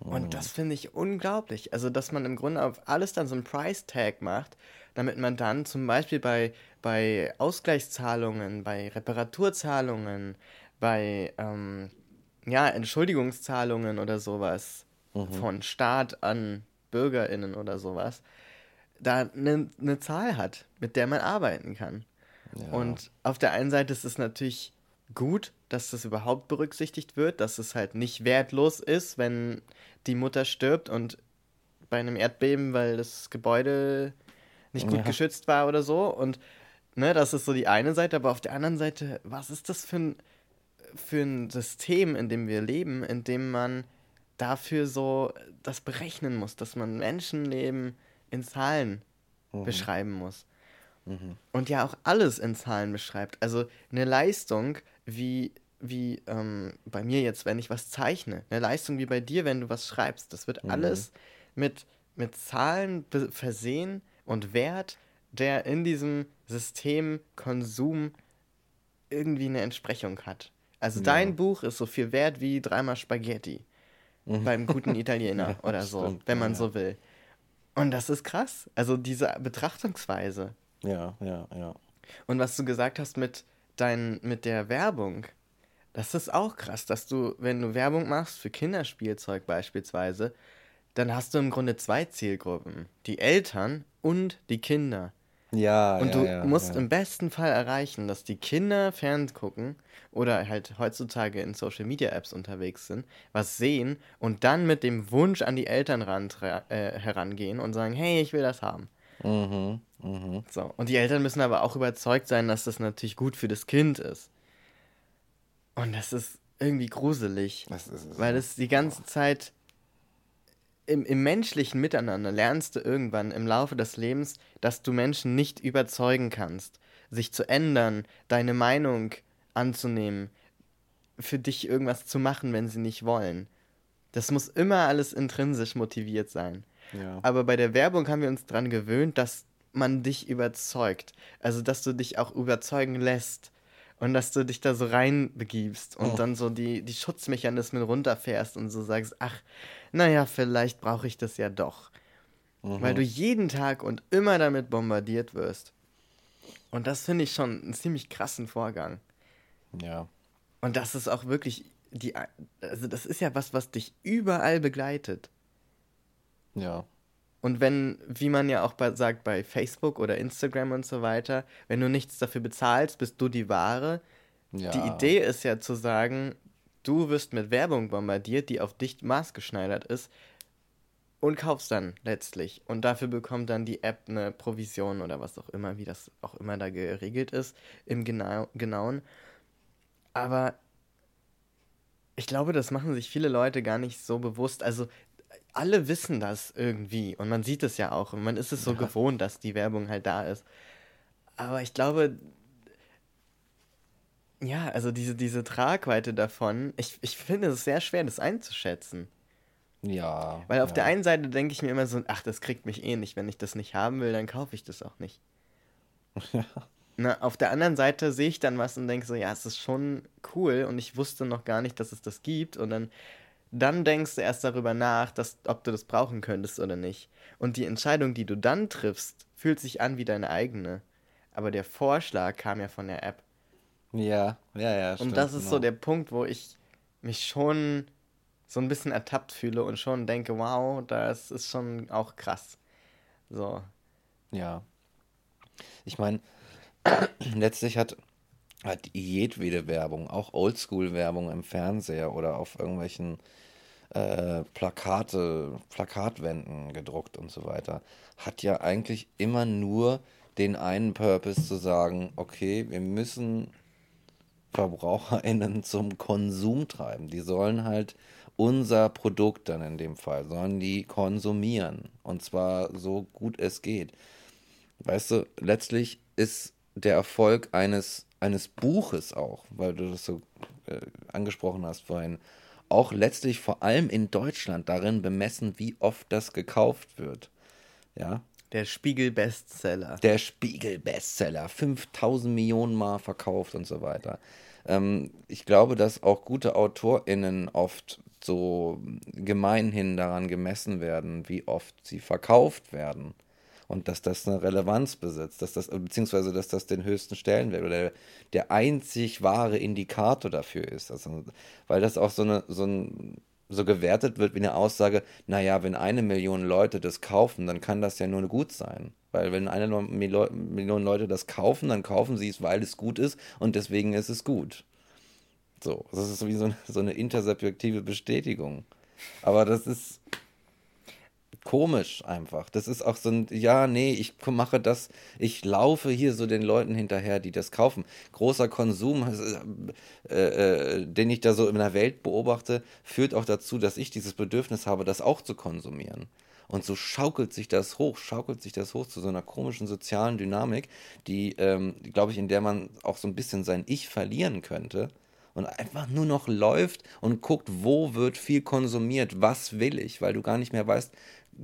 Und das finde ich unglaublich. Also, dass man im Grunde auf alles dann so ein Price Tag macht, damit man dann zum Beispiel bei, bei Ausgleichszahlungen, bei Reparaturzahlungen, bei ähm, ja, Entschuldigungszahlungen oder sowas von Staat an BürgerInnen oder sowas, da eine ne Zahl hat, mit der man arbeiten kann. Und auf der einen Seite ist es natürlich gut, dass das überhaupt berücksichtigt wird, dass es halt nicht wertlos ist, wenn die Mutter stirbt und bei einem Erdbeben, weil das Gebäude nicht gut Ja. geschützt war oder so. Und ne, das ist so die eine Seite, aber auf der anderen Seite, was ist das für ein, für ein System, in dem wir leben, in dem man dafür so das berechnen muss, dass man Menschenleben in Zahlen beschreiben muss. Und ja auch alles in Zahlen beschreibt. Also eine Leistung wie, wie ähm, bei mir jetzt, wenn ich was zeichne, eine Leistung wie bei dir, wenn du was schreibst, das wird alles mit, mit Zahlen versehen und Wert, der in diesem System Konsum irgendwie eine Entsprechung hat. Also dein Buch ist so viel wert wie dreimal Spaghetti beim guten Italiener *laughs* oder so, stimmt, wenn man ja. so will. Und das ist krass. Also diese Betrachtungsweise. Ja, ja, ja. Und was du gesagt hast mit, dein, mit der Werbung, das ist auch krass, dass du, wenn du Werbung machst für Kinderspielzeug beispielsweise, dann hast du im Grunde zwei Zielgruppen. Die Eltern und die Kinder. Ja, Und ja, du ja, musst ja. im besten Fall erreichen, dass die Kinder Fernsehen gucken oder halt heutzutage in Social Media Apps unterwegs sind, was sehen und dann mit dem Wunsch an die Eltern rantra- äh, herangehen und sagen, hey, ich will das haben. Mhm, mhm. So. Und die Eltern müssen aber auch überzeugt sein, dass das natürlich gut für das Kind ist. Und das ist irgendwie gruselig, Das ist es. weil es die ganze Zeit im, im menschlichen Miteinander lernst du irgendwann im Laufe des Lebens, dass du Menschen nicht überzeugen kannst, sich zu ändern, deine Meinung anzunehmen, für dich irgendwas zu machen, wenn sie nicht wollen. Das muss immer alles intrinsisch motiviert sein. Ja. Aber bei der Werbung haben wir uns daran gewöhnt, dass man dich überzeugt. Also, dass du dich auch überzeugen lässt. Und dass du dich da so reinbegibst und Oh. dann so die, die Schutzmechanismen runterfährst und so sagst, ach, naja, vielleicht brauche ich das ja doch. Weil du jeden Tag und immer damit bombardiert wirst. Und das finde ich schon einen ziemlich krassen Vorgang. Ja. Und das ist auch wirklich die, also das ist ja was, was dich überall begleitet. Ja. Und wenn, wie man ja auch bei, sagt bei Facebook oder Instagram und so weiter, wenn du nichts dafür bezahlst, bist du die Ware. Ja. Die Idee ist ja zu sagen, du wirst mit Werbung bombardiert, die auf dich maßgeschneidert ist und kaufst dann letztlich. Und dafür bekommt dann die App eine Provision oder was auch immer, wie das auch immer da geregelt ist im genau, Genauen. Aber ich glaube, das machen sich viele Leute gar nicht so bewusst. Also alle wissen das irgendwie und man sieht es ja auch und man ist es so gewohnt, dass die Werbung halt da ist. Aber ich glaube, ja, also diese, diese Tragweite davon, ich, ich finde es sehr schwer, das einzuschätzen. Ja. Weil auf ja. der einen Seite denke ich mir immer so, ach, das kriegt mich eh nicht. Wenn ich das nicht haben will, dann kaufe ich das auch nicht. *laughs* Na, auf der anderen Seite sehe ich dann was und denke so, ja, es ist schon cool und ich wusste noch gar nicht, dass es das gibt. Und dann, dann denkst du erst darüber nach, dass, ob du das brauchen könntest oder nicht. Und die Entscheidung, die du dann triffst, fühlt sich an wie deine eigene. Aber der Vorschlag kam ja von der App. Ja, ja, ja. Und stimmt, das ist genau. so der Punkt, wo ich mich schon so ein bisschen ertappt fühle und schon denke, wow, das ist schon auch krass. So. Ja. Ich meine, *clears throat* letztlich hat, hat jedwede Werbung, auch Oldschool-Werbung im Fernseher oder auf irgendwelchen äh, Plakate, Plakatwänden gedruckt und so weiter, hat ja eigentlich immer nur den einen Purpose zu sagen, okay, wir müssen VerbraucherInnen zum Konsum treiben. Die sollen halt unser Produkt dann in dem Fall, sollen die konsumieren. Und zwar so gut es geht. Weißt du, letztlich ist der Erfolg eines, eines Buches auch, weil du das so äh, angesprochen hast vorhin, auch letztlich vor allem in Deutschland darin bemessen, wie oft das gekauft wird. Ja, Der Spiegel-Bestseller. der Spiegel-Bestseller, 5000 Millionen Mal verkauft und so weiter. Ähm, ich glaube, dass auch gute AutorInnen oft so gemeinhin daran gemessen werden, wie oft sie verkauft werden. Und dass das eine Relevanz besitzt, dass das, beziehungsweise dass das den höchsten Stellenwert oder der, der einzig wahre Indikator dafür ist. Also, weil das auch so eine, so ein, so gewertet wird wie eine Aussage, naja, wenn eine Million Leute das kaufen, dann kann das ja nur gut sein. Weil wenn eine Million Leute das kaufen, dann kaufen sie es, weil es gut ist und deswegen ist es gut. So, das ist wie so eine, so eine intersubjektive Bestätigung. Aber das ist komisch einfach. Das ist auch so ein, ja, nee, ich mache das, ich laufe hier so den Leuten hinterher, die das kaufen. Großer Konsum, äh, äh, den ich da so in der Welt beobachte, führt auch dazu, dass ich dieses Bedürfnis habe, das auch zu konsumieren. Und so schaukelt sich das hoch, schaukelt sich das hoch zu so einer komischen sozialen Dynamik, die, ähm, glaube ich, in der man auch so ein bisschen sein Ich verlieren könnte und einfach nur noch läuft und guckt, wo wird viel konsumiert, was will ich, weil du gar nicht mehr weißt,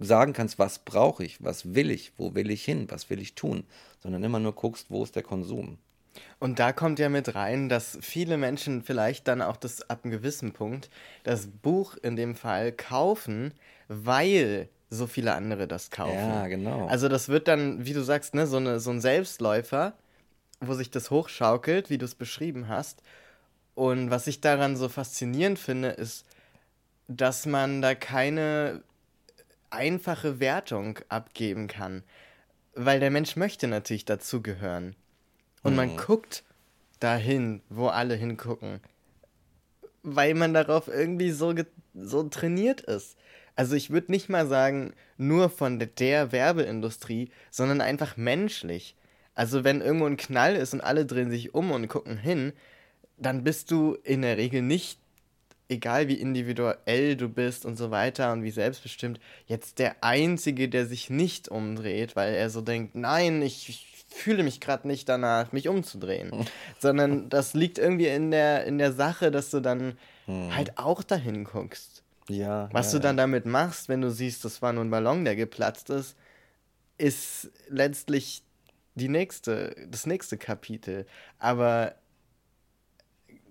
sagen kannst, was brauche ich, was will ich, wo will ich hin, was will ich tun, sondern immer nur guckst, wo ist der Konsum. Und da kommt ja mit rein, dass viele Menschen vielleicht dann auch das ab einem gewissen Punkt das Buch in dem Fall kaufen, weil so viele andere das kaufen. Ja, genau. Also das wird dann, wie du sagst, ne, so, eine, so ein Selbstläufer, wo sich das hochschaukelt, wie du es beschrieben hast. Und was ich daran so faszinierend finde, ist, dass man da keine einfache Wertung abgeben kann. Weil der Mensch möchte natürlich dazugehören. Und man guckt dahin, wo alle hingucken. Weil man darauf irgendwie so, so trainiert ist. Also ich würde nicht mal sagen, nur von der Werbeindustrie, sondern einfach menschlich. Also wenn irgendwo ein Knall ist und alle drehen sich um und gucken hin, dann bist du in der Regel nicht, egal wie individuell du bist und so weiter und wie selbstbestimmt, jetzt der Einzige, der sich nicht umdreht, weil er so denkt, nein, ich, ich fühle mich gerade nicht danach, mich umzudrehen. Sondern *laughs* das liegt irgendwie in der, in der Sache, dass du dann halt auch dahin guckst. Ja. Was ja, du dann damit machst, wenn du siehst, das war nur ein Ballon, der geplatzt ist, ist letztlich die nächste, das nächste Kapitel. Aber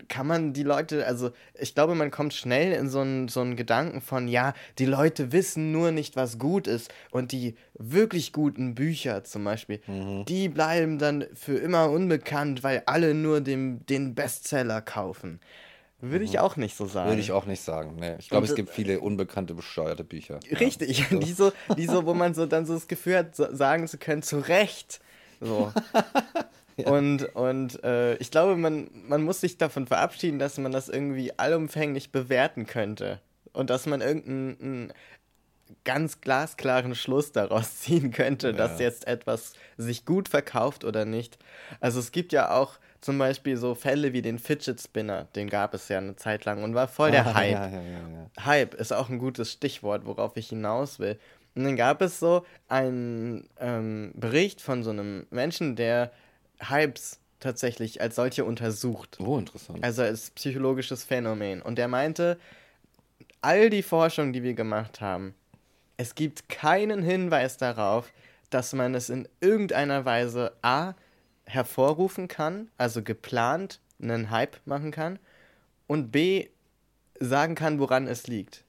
kann man die Leute, also ich glaube, man kommt schnell in so einen, so einen Gedanken von, ja, die Leute wissen nur nicht, was gut ist. Und die wirklich guten Bücher zum Beispiel, die bleiben dann für immer unbekannt, weil alle nur dem, den Bestseller kaufen. Würde ich auch nicht so sagen. Würde ich auch nicht sagen. Nee. Ich glaube, es gibt viele unbekannte, bescheuerte Bücher. Ja. Richtig, die so, die so, wo man so dann so das Gefühl hat, so, sagen zu können, zu Recht. So. *laughs* *laughs* Und, und äh, ich glaube, man, man muss sich davon verabschieden, dass man das irgendwie allumfänglich bewerten könnte. Und dass man irgendeinen ganz glasklaren Schluss daraus *laughs* ziehen könnte, dass Ja. jetzt etwas sich gut verkauft oder nicht. Also es gibt ja auch zum Beispiel so Fälle wie den Fidget Spinner, den gab es ja eine Zeit lang und war voll der *laughs* Ah, Hype. Ja, ja. Hype ist auch ein gutes Stichwort, worauf ich hinaus will. Und dann gab es so einen ähm, Bericht von so einem Menschen, der Hypes tatsächlich als solche untersucht. Oh, interessant. Also als psychologisches Phänomen. Und der meinte, all die Forschung, die wir gemacht haben, es gibt keinen Hinweis darauf, dass man es in irgendeiner Weise A hervorrufen kann, also geplant einen Hype machen kann und B sagen kann, woran es liegt.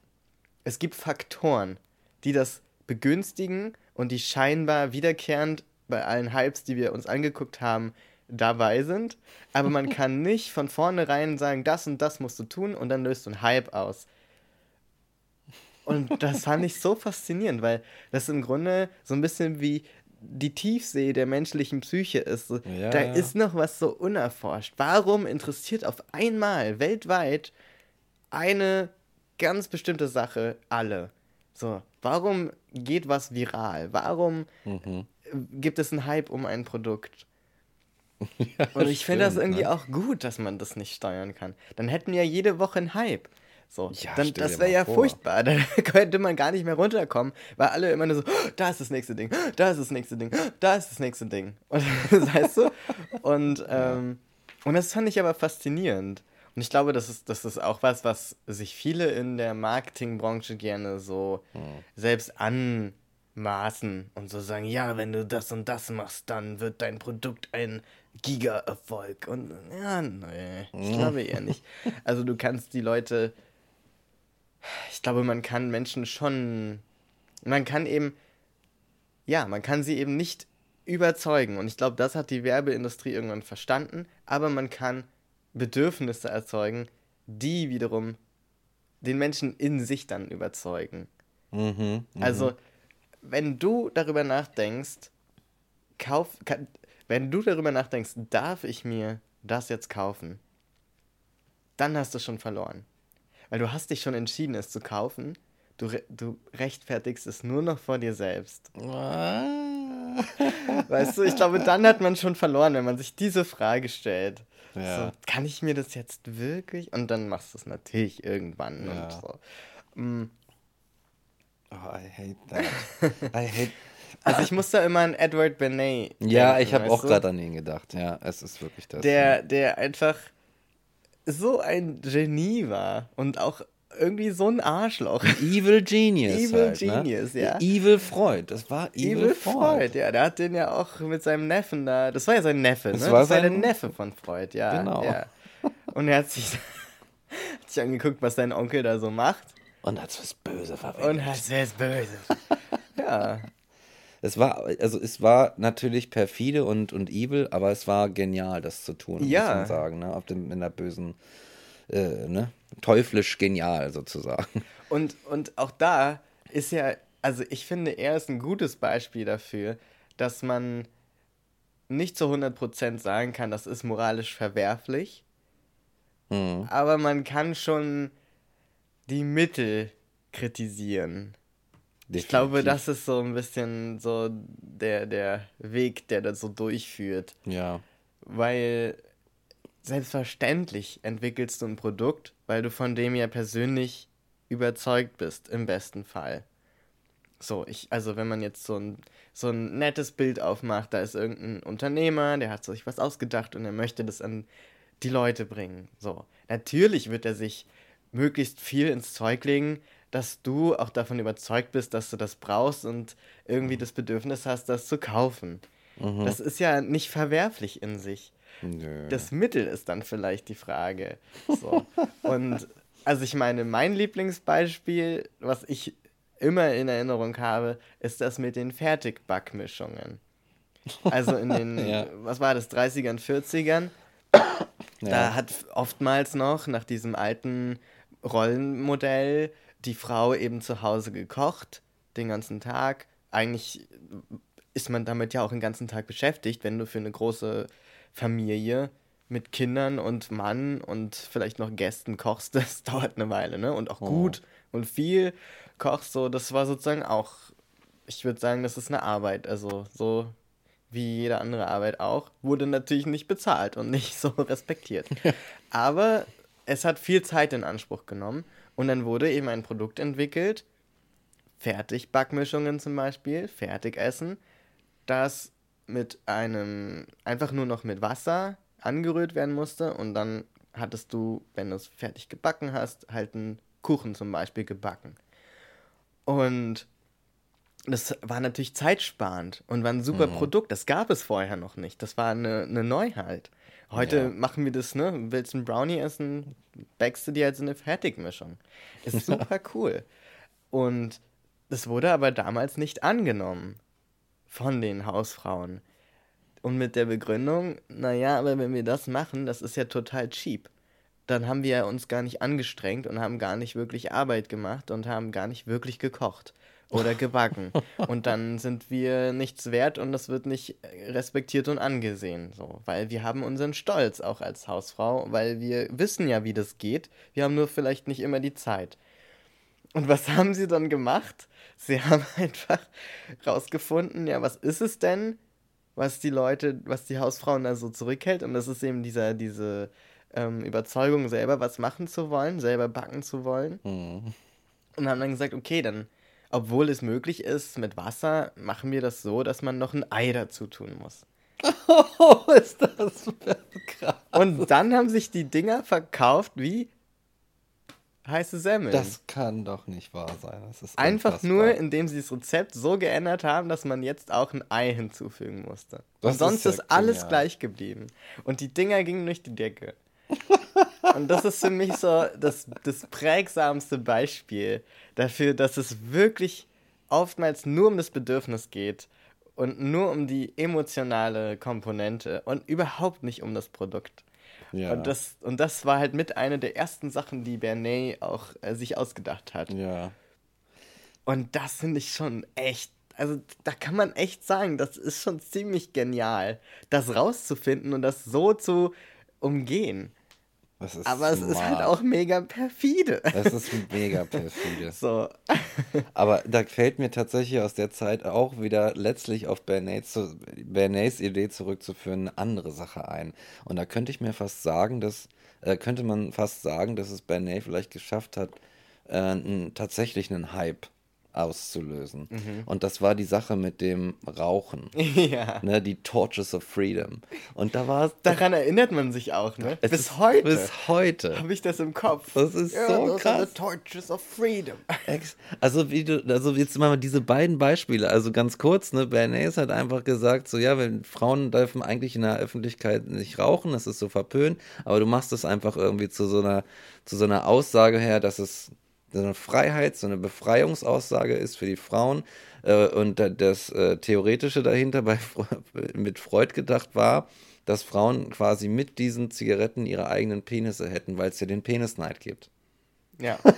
Es gibt Faktoren, die das begünstigen und die scheinbar wiederkehrend bei allen Hypes, die wir uns angeguckt haben, dabei sind. Aber man *laughs* kann nicht von vornherein sagen, das und das musst du tun und dann löst du einen Hype aus. Und das fand ich so faszinierend, weil das im Grunde so ein bisschen wie die Tiefsee der menschlichen Psyche ist. Ja, da ja. ist noch was so unerforscht. Warum interessiert auf einmal weltweit eine ganz bestimmte Sache alle? So, warum geht was viral? Warum Mhm. Gibt es einen Hype um ein Produkt? *laughs* Und ich finde das irgendwie ne? auch gut, dass man das nicht steuern kann. Dann hätten wir jede Woche einen Hype. So, Ja, dann, das wäre ja vor. furchtbar. *laughs* Da könnte man gar nicht mehr runterkommen, weil alle immer nur so, "Oh, da ist das nächste Ding, oh, da ist das nächste Ding, oh, da ist das nächste Ding. *laughs* Und weißt du? Und, ähm, und das fand ich aber faszinierend. Und ich glaube, das ist, das ist auch was, was sich viele in der Marketingbranche gerne so Hm. selbst anmaßen und so sagen, ja, wenn du das und das machst, dann wird dein Produkt ein Giga-Erfolg. Und ja, nee, ich glaube eher nicht. Also du kannst die Leute, ich glaube, man kann Menschen schon, man kann eben, ja, man kann sie eben nicht überzeugen. Und ich glaube, das hat die Werbeindustrie irgendwann verstanden. Aber man kann Bedürfnisse erzeugen, die wiederum den Menschen in sich dann überzeugen. Mhm. Also, wenn du darüber nachdenkst, kauf, kann, wenn du darüber nachdenkst, darf ich mir das jetzt kaufen, dann hast du schon verloren. Weil du hast dich schon entschieden, es zu kaufen. Du, re du rechtfertigst es nur noch vor dir selbst. Ah. *laughs* Weißt du, ich glaube, dann hat man schon verloren, wenn man sich diese Frage stellt. Ja. So, kann ich mir das jetzt wirklich? Und dann machst du es natürlich irgendwann. Ja. Und so. Oh, I hate that. I hate. *laughs* Also ich muss da immer an Edward Benet Ja, denken, ich habe auch gerade an ihn gedacht. Ja, es ist wirklich das. Der, der einfach so ein Genie war und auch irgendwie so ein Arschloch. Evil Genius. Evil halt, ne? Genius, ja. Evil Freud. Das war Evil, Evil Freud. Freud, ja, der hat den ja auch mit seinem Neffen da. Das war ja sein Neffe, Das ne? war das war der Neffe von Freud, ja. Genau. Ja. Und er hat sich, *laughs* hat sich angeguckt, was sein Onkel da so macht. Und hat's was Böse verwendet. Und hat es böse. *laughs* ja. Es war, also es war natürlich perfide und, und evil, aber es war genial, das zu tun, Ja. muss man sagen, ne? Auf dem, in der bösen, äh, ne? Teuflisch genial sozusagen. Und, und auch da ist ja, also ich finde, er ist ein gutes Beispiel dafür, dass man nicht zu 100% sagen kann, das ist moralisch verwerflich, Mhm. aber man kann schon die Mittel kritisieren. Ich glaube, Definitiv. das ist so ein bisschen so der, der Weg, der da so durchführt. Ja. Weil selbstverständlich entwickelst du ein Produkt, weil du von dem ja persönlich überzeugt bist, im besten Fall. So, ich, also wenn man jetzt so ein, so ein nettes Bild aufmacht, da ist irgendein Unternehmer, der hat sich was ausgedacht und er möchte das an die Leute bringen. So, natürlich wird er sich möglichst viel ins Zeug legen, dass du auch davon überzeugt bist, dass du das brauchst und irgendwie das Bedürfnis hast, das zu kaufen. Das ist ja nicht verwerflich in sich. Nö. Das Mittel ist dann vielleicht die Frage. So. *laughs* Und also ich meine, mein Lieblingsbeispiel, was ich immer in Erinnerung habe, ist das mit den Fertigbackmischungen. Also in den, *laughs* Ja. was war das, 30ern, 40ern? Da ja. hat oftmals noch nach diesem alten Rollenmodell die Frau eben zu Hause gekocht, den ganzen Tag. Eigentlich ist man damit ja auch den ganzen Tag beschäftigt, wenn du für eine große Familie mit Kindern und Mann und vielleicht noch Gästen kochst, *laughs* das dauert eine Weile, ne? Und auch gut und viel kochst, so, das war sozusagen auch, ich würde sagen, das ist eine Arbeit, also so wie jede andere Arbeit auch, wurde natürlich nicht bezahlt und nicht *laughs* so respektiert. Aber es hat viel Zeit in Anspruch genommen und dann wurde eben ein Produkt entwickelt, Fertigbackmischungen zum Beispiel, Fertigessen, das mit einem, einfach nur noch mit Wasser angerührt werden musste und dann hattest du, wenn du es fertig gebacken hast, halt einen Kuchen zum Beispiel gebacken. Und das war natürlich zeitsparend und war ein super Mhm. Produkt. Das gab es vorher noch nicht. Das war eine, eine Neuheit. Heute Ja. machen wir das, ne? Willst einen Brownie essen, backst du dir so eine Fertigmischung. Ist super cool. Und das wurde aber damals nicht angenommen von den Hausfrauen. Und mit der Begründung, naja, aber wenn wir das machen, das ist ja total cheap. Dann haben wir uns gar nicht angestrengt und haben gar nicht wirklich Arbeit gemacht und haben gar nicht wirklich gekocht oder *laughs* gebacken. und dann sind wir nichts wert und das wird nicht respektiert und angesehen. So, weil wir haben unseren Stolz auch als Hausfrau, weil wir wissen ja, wie das geht. Wir haben nur vielleicht nicht immer die Zeit. Und was *laughs* haben sie dann gemacht? Sie haben *laughs* einfach rausgefunden, ja, was ist es denn, was die Leute, was die Hausfrauen da so zurückhält? Und das ist eben dieser, diese ähm, Überzeugung, selber was machen zu wollen, selber backen zu wollen. Mhm. Und haben dann gesagt, okay, dann, obwohl es möglich ist mit Wasser, machen wir das so, dass man noch ein Ei dazu tun muss. Oh, *laughs* ist das krass. Und dann haben sich die Dinger verkauft wie heiße Semmeln. Das kann doch nicht wahr sein. Einfach unfassbar. nur, indem sie das Rezept so geändert haben, dass man jetzt auch ein Ei hinzufügen musste. Das Und sonst ist ja ist, alles genial. gleich geblieben. Und die Dinger gingen durch die Decke. *laughs* Und das ist für mich so das, das prägsamste Beispiel dafür, dass es wirklich oftmals nur um das Bedürfnis geht und nur um die emotionale Komponente und überhaupt nicht um das Produkt. Ja. Und, das, und das war halt mit einer der ersten Sachen, die Bernet auch äh, sich ausgedacht hat. ja. Und das finde ich schon echt, also da kann man echt sagen, das ist schon ziemlich genial, das rauszufinden und das so zu umgehen. Aber es ist halt auch mega perfide. Es ist mega perfide. *laughs* So. *laughs* Aber da fällt mir tatsächlich aus der Zeit auch wieder letztlich auf Bernays, Bernays Idee zurückzuführen eine andere Sache ein. Und da könnte ich mir fast sagen, dass, äh, könnte man fast sagen, dass es Bernay vielleicht geschafft hat, äh, einen, tatsächlich einen Hype auszulösen. Mhm. Und das war die Sache mit dem Rauchen. *laughs* ja. Ne, die Torches of Freedom. Und da war es. *laughs* Daran erinnert man sich auch, ne? Bis ist- heute Bis heute. habe ich das im Kopf. Das ist ja, so are krass. The Torches of Freedom. *laughs* Also wie du, also jetzt mal diese beiden Beispiele, also ganz kurz, ne, Bernays hat einfach gesagt, so ja, wenn Frauen dürfen eigentlich in der Öffentlichkeit nicht rauchen, das ist so verpönt, aber du machst es einfach irgendwie zu so einer, zu so einer Aussage her, dass es so eine Freiheit, so eine Befreiungsaussage ist für die Frauen. Äh, und da- das äh, Theoretische dahinter bei, *laughs* mit Freud gedacht war, dass Frauen quasi mit diesen Zigaretten ihre eigenen Penisse hätten, weil es ja den Penisneid gibt. Ja. *laughs*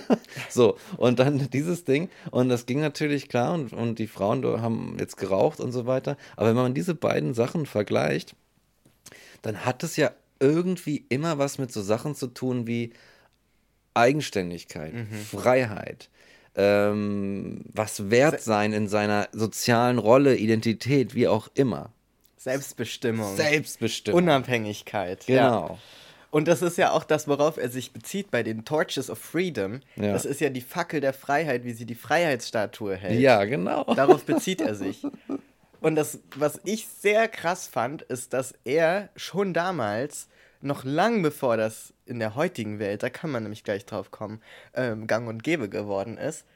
So, und dann dieses Ding. Und das ging natürlich klar und, und die Frauen haben jetzt geraucht und so weiter. Aber wenn man diese beiden Sachen vergleicht, dann hat es ja irgendwie immer was mit so Sachen zu tun wie Eigenständigkeit, Freiheit, ähm, was wert sein in seiner sozialen Rolle, Identität, wie auch immer. Selbstbestimmung. Selbstbestimmung. Unabhängigkeit. Ja. Genau. Und das ist ja auch das, worauf er sich bezieht bei den Torches of Freedom. Ja. Das ist ja die Fackel der Freiheit, wie sie die Freiheitsstatue hält. Ja, genau. Darauf *laughs* bezieht er sich. Und das, was ich sehr krass fand, ist, dass er schon damals, noch lang bevor das in der heutigen Welt, da kann man nämlich gleich drauf kommen, ähm, gang und gäbe geworden ist,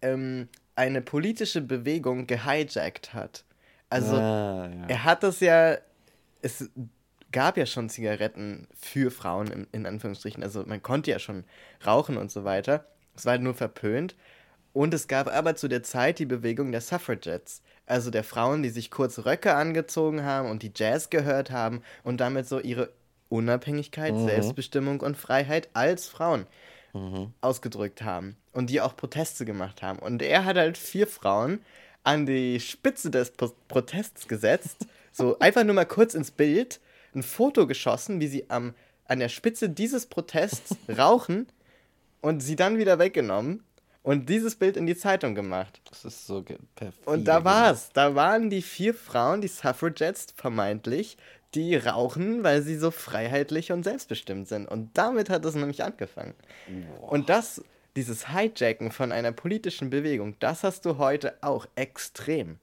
ähm, eine politische Bewegung gehijackt hat. Also Ah, ja. er hat es ja, es gab ja schon Zigaretten für Frauen in, in Anführungsstrichen, also man konnte ja schon rauchen und so weiter. Es war halt nur verpönt. Und es gab aber zu der Zeit die Bewegung der Suffragettes, also der Frauen, die sich kurze Röcke angezogen haben und die Jazz gehört haben und damit so ihre Unabhängigkeit, Selbstbestimmung und Freiheit als Frauen ausgedrückt haben und die auch Proteste gemacht haben. Und er hat halt vier Frauen an die Spitze des Pro Protests gesetzt, *laughs* so einfach nur mal kurz ins Bild, ein Foto geschossen, wie sie am, an der Spitze dieses Protests *laughs* rauchen und sie dann wieder weggenommen und dieses Bild in die Zeitung gemacht. Das ist so perfide. Und da war's. Da waren die vier Frauen, die Suffragettes vermeintlich, die rauchen, weil sie so freiheitlich und selbstbestimmt sind. Und damit hat es nämlich angefangen. Und das, dieses Hijacken von einer politischen Bewegung, das hast du heute auch extrem.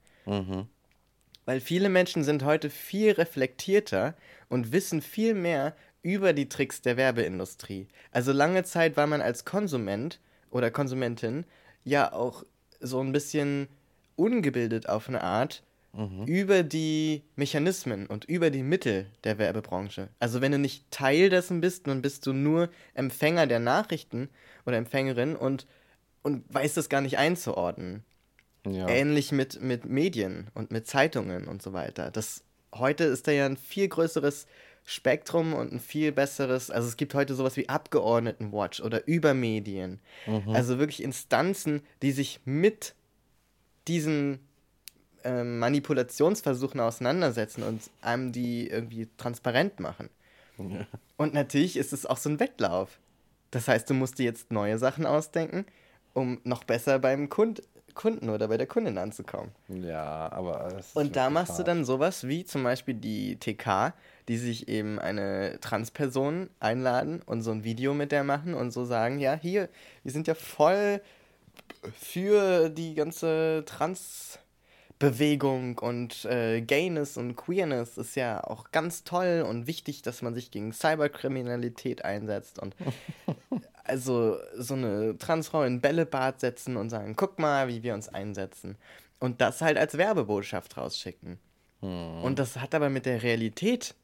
Weil viele Menschen sind heute viel reflektierter und wissen viel mehr über die Tricks der Werbeindustrie. Also lange Zeit war man als Konsument oder Konsumentin ja auch so ein bisschen ungebildet auf eine Art über die Mechanismen und über die Mittel der Werbebranche. Also wenn du nicht Teil dessen bist, dann bist du nur Empfänger der Nachrichten oder Empfängerin und, und weißt das gar nicht einzuordnen. Ja. Ähnlich mit, mit Medien und mit Zeitungen und so weiter. Das, heute ist da ja ein viel größeres Spektrum und ein viel besseres, also es gibt heute sowas wie Abgeordnetenwatch oder Übermedien. Also wirklich Instanzen, die sich mit diesen ähm, Manipulationsversuchen auseinandersetzen und einem die irgendwie transparent machen. Und natürlich ist es auch so ein Wettlauf. Das heißt, du musst dir jetzt neue Sachen ausdenken, um noch besser beim Kund Kunden oder bei der Kundin anzukommen. Ja, aber. Und da machst du hart. dann sowas wie zum Beispiel die TK, die sich eben eine Transperson einladen und so ein Video mit der machen und so sagen, ja, hier, wir sind ja voll für die ganze Transbewegung und äh, Gayness und Queerness ist ja auch ganz toll und wichtig, dass man sich gegen Cyberkriminalität einsetzt und *laughs* also so eine Transfrau in Bällebad setzen und sagen, guck mal, wie wir uns einsetzen. Und das halt als Werbebotschaft rausschicken. Und das hat aber mit der Realität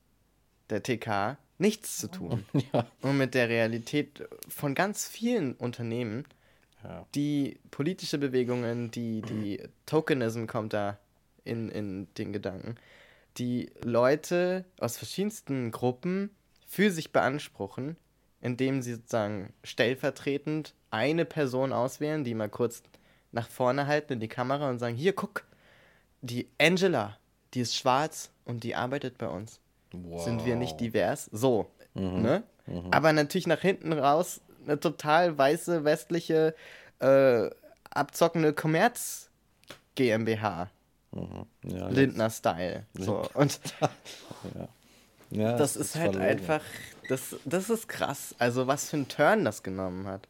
der TK nichts zu tun. *laughs* Ja. Und mit der Realität von ganz vielen Unternehmen, Ja. die politische Bewegungen, die, die *clears throat* Tokenism kommt da in, in den Gedanken, die Leute aus verschiedensten Gruppen für sich beanspruchen, indem sie sozusagen stellvertretend eine Person auswählen, die mal kurz nach vorne halten in die Kamera und sagen, hier, guck, die Angela, die ist schwarz und die arbeitet bei uns. Sind wir nicht Wow. divers? So, ne? Aber natürlich nach hinten raus eine total weiße, westliche, äh, abzockende Kommerz GmbH. Ja, Lindner-Style. So. Und ja, das ist halt verlogen. einfach, das, das ist krass. Also was für ein Turn das genommen hat.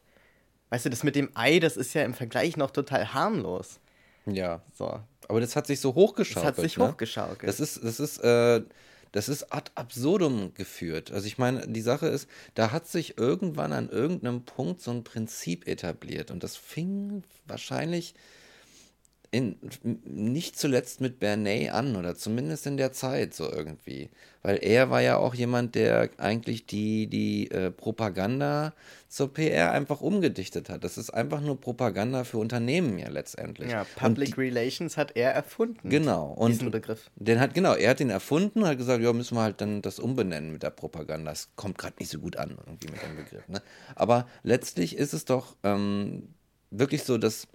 Weißt du, das mit dem Ei, das ist ja im Vergleich noch total harmlos. Ja. So. Aber das hat sich so hochgeschaukelt. Das hat sich ne? hochgeschaukelt. Das ist, das ist, äh, das ist ad absurdum geführt. Also ich meine, die Sache ist, da hat sich irgendwann an irgendeinem Punkt so ein Prinzip etabliert. Und das fing wahrscheinlich in, nicht zuletzt mit Bernays an oder zumindest in der Zeit so irgendwie. Weil er war ja auch jemand, der eigentlich die, die äh, Propaganda zur PR einfach umgedichtet hat. Das ist einfach nur Propaganda für Unternehmen ja letztendlich. ja, Public Relations hat er erfunden. Genau. Und diesen Begriff. Den hat, genau, er hat den erfunden und hat gesagt, ja, müssen wir halt dann das umbenennen mit der Propaganda. Das kommt gerade nicht so gut an, irgendwie mit dem Begriff. Ne? Aber letztlich ist es doch ähm, wirklich so, dass,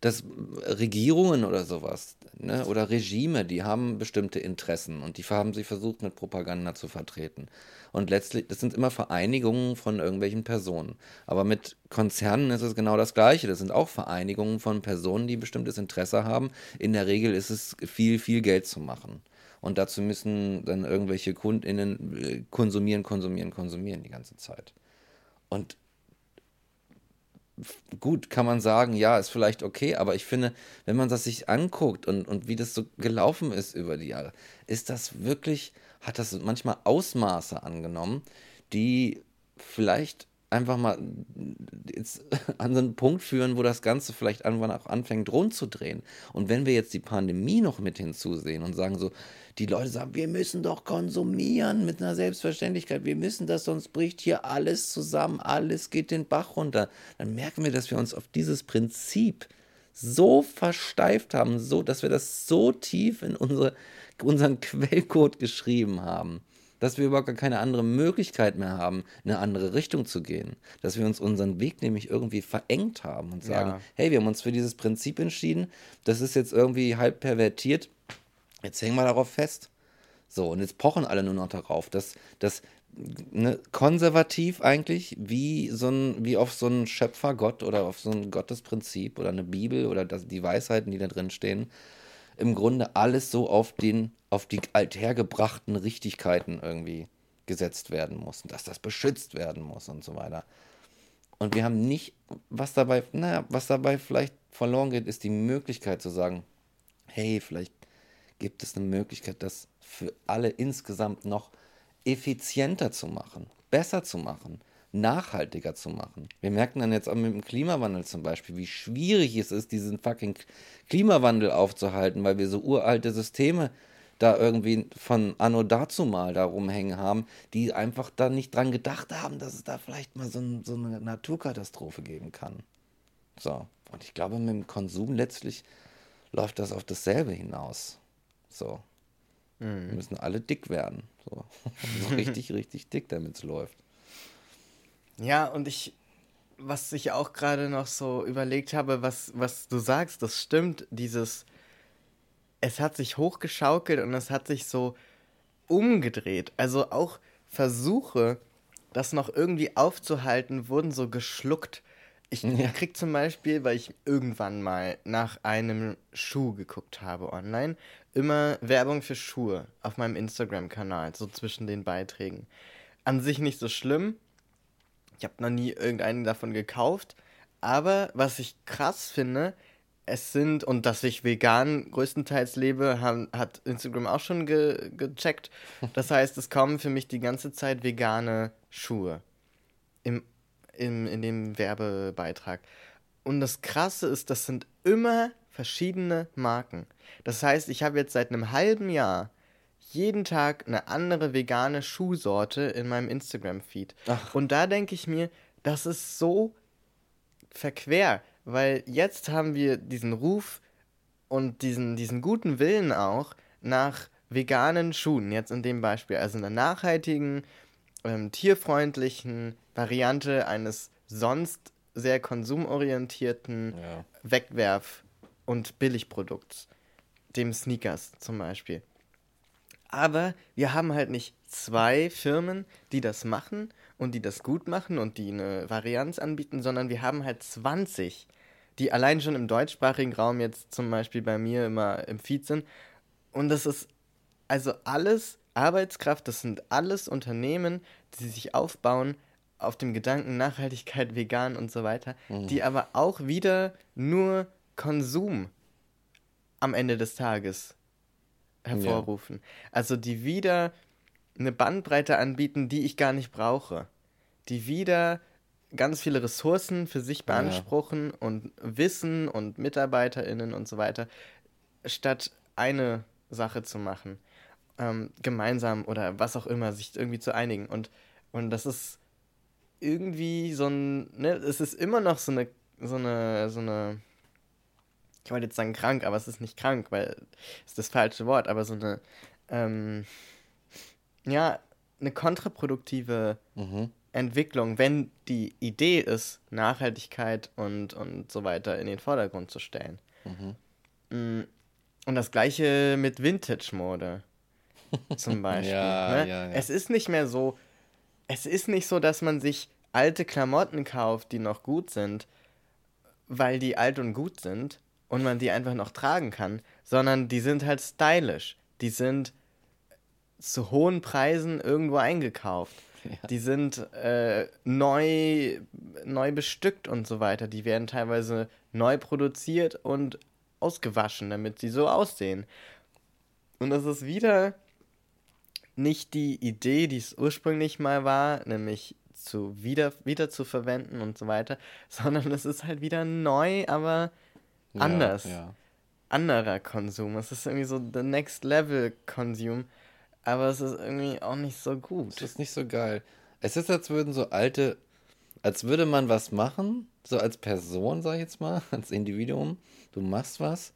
dass Regierungen oder sowas ne, oder Regime, die haben bestimmte Interessen und die haben sie versucht mit Propaganda zu vertreten. Und letztlich, das sind immer Vereinigungen von irgendwelchen Personen. Aber mit Konzernen ist es genau das Gleiche. Das sind auch Vereinigungen von Personen, die bestimmtes Interesse haben. In der Regel ist es viel, viel Geld zu machen. Und dazu müssen dann irgendwelche KundInnen äh, konsumieren, konsumieren, konsumieren die ganze Zeit. Und gut, kann man sagen, ja, ist vielleicht okay, aber ich finde, wenn man das sich anguckt und, und wie das so gelaufen ist über die Jahre, ist das wirklich, hat das manchmal Ausmaße angenommen, die vielleicht einfach mal jetzt *laughs* an einen Punkt führen, wo das Ganze vielleicht irgendwann auch anfängt rund zu drehen. Und wenn wir jetzt die Pandemie noch mit hinzusehen und sagen so, die Leute sagen, wir müssen doch konsumieren mit einer Selbstverständlichkeit, wir müssen das, sonst bricht hier alles zusammen, alles geht den Bach runter, dann merken wir, dass wir uns auf dieses Prinzip so versteift haben, so, dass wir das so tief in unsere, unseren Quellcode geschrieben haben, dass wir überhaupt gar keine andere Möglichkeit mehr haben, in eine andere Richtung zu gehen. Dass wir uns unseren Weg nämlich irgendwie verengt haben und sagen, Ja. hey, wir haben uns für dieses Prinzip entschieden, das ist jetzt irgendwie halb pervertiert, jetzt hängen wir darauf fest. So, und jetzt pochen alle nur noch darauf, dass das ne, konservativ eigentlich wie so ein, wie auf so einen Schöpfergott oder auf so ein Gottesprinzip oder eine Bibel oder das, die Weisheiten, die da drin stehen, im Grunde alles so auf den, auf die althergebrachten Richtigkeiten irgendwie gesetzt werden muss und dass das beschützt werden muss und so weiter. Und wir haben nicht, was dabei, naja, was dabei vielleicht verloren geht, ist die Möglichkeit zu sagen, hey, vielleicht gibt es eine Möglichkeit, das für alle insgesamt noch effizienter zu machen, besser zu machen, nachhaltiger zu machen. Wir merken dann jetzt auch mit dem Klimawandel zum Beispiel, wie schwierig es ist, diesen fucking Klimawandel aufzuhalten, weil wir so uralte Systeme da irgendwie von Anno dazu mal da rumhängen haben, die einfach da nicht dran gedacht haben, dass es da vielleicht mal so, ein, so eine Naturkatastrophe geben kann. So. Und ich glaube, mit dem Konsum letztlich läuft das auf dasselbe hinaus. So. Wir müssen alle dick werden. So, *laughs* so richtig, *laughs* richtig dick, damit es läuft. Ja, und ich, was ich auch gerade noch so überlegt habe, was, was du sagst, das stimmt, dieses, es hat sich hochgeschaukelt und es hat sich so umgedreht. Also auch Versuche, das noch irgendwie aufzuhalten, wurden so geschluckt. Ich Ja. krieg zum Beispiel, weil ich irgendwann mal nach einem Schuh geguckt habe online, immer Werbung für Schuhe auf meinem Instagram-Kanal, so zwischen den Beiträgen. An sich nicht so schlimm. Ich habe noch nie irgendeinen davon gekauft. Aber was ich krass finde, es sind, und dass ich vegan größtenteils lebe, haben, hat Instagram auch schon ge gecheckt. Das heißt, es kommen für mich die ganze Zeit vegane Schuhe im, im, in dem Werbebeitrag. Und das Krasse ist, das sind immer verschiedene Marken. Das heißt, ich habe jetzt seit einem halben Jahr jeden Tag eine andere vegane Schuhsorte in meinem Instagram-Feed. Und da denke ich mir, das ist so verquer, weil jetzt haben wir diesen Ruf und diesen, diesen guten Willen auch nach veganen Schuhen, jetzt in dem Beispiel, also einer nachhaltigen, ähm, tierfreundlichen Variante eines sonst sehr konsumorientierten Ja. Wegwerf- und Billigprodukts, dem Sneakers zum Beispiel. Aber wir haben halt nicht zwei Firmen, die das machen und die das gut machen und die eine Varianz anbieten, sondern wir haben halt 20, die allein schon im deutschsprachigen Raum jetzt zum Beispiel bei mir immer im Feed sind. Und das ist also alles Arbeitskraft, das sind alles Unternehmen, die sich aufbauen auf dem Gedanken Nachhaltigkeit, vegan und so weiter, die aber auch wieder nur Konsum am Ende des Tages hervorrufen. Also die wieder eine Bandbreite anbieten, die ich gar nicht brauche. Die wieder ganz viele Ressourcen für sich beanspruchen und Wissen und MitarbeiterInnen und so weiter, statt eine Sache zu machen. Ähm, gemeinsam oder was auch immer, sich irgendwie zu einigen. Und, und das ist irgendwie so ein, ne, es ist immer noch so eine, so eine, so eine, ich wollte jetzt sagen krank, aber es ist nicht krank, weil es ist das falsche Wort, aber so eine, ähm, ja, eine kontraproduktive Mhm. Entwicklung, wenn die Idee ist, Nachhaltigkeit und, und so weiter in den Vordergrund zu stellen. Mm, Und das gleiche mit Vintage-Mode *laughs* zum Beispiel. Ja, ne? ja, ja. Es ist nicht mehr so, es ist nicht so, dass man sich alte Klamotten kauft, die noch gut sind, weil die alt und gut sind und man die einfach noch tragen kann, sondern die sind halt stylisch. Die sind zu hohen Preisen irgendwo eingekauft. *laughs* Die sind äh, neu, neu bestückt und so weiter. Die werden teilweise neu produziert und ausgewaschen, damit sie so aussehen. Und das ist wieder nicht die Idee, die es ursprünglich mal war, nämlich zu wieder, wieder zu verwenden und so weiter, *laughs* sondern es ist halt wieder neu, aber anders. Ja, ja. Anderer Konsum. Es ist irgendwie so the next level Konsum, aber es ist irgendwie auch nicht so gut. Das ist nicht so geil. Es ist, als würden so alte, als würde man was machen, so als Person, sag ich jetzt mal, *laughs* als Individuum. Du machst was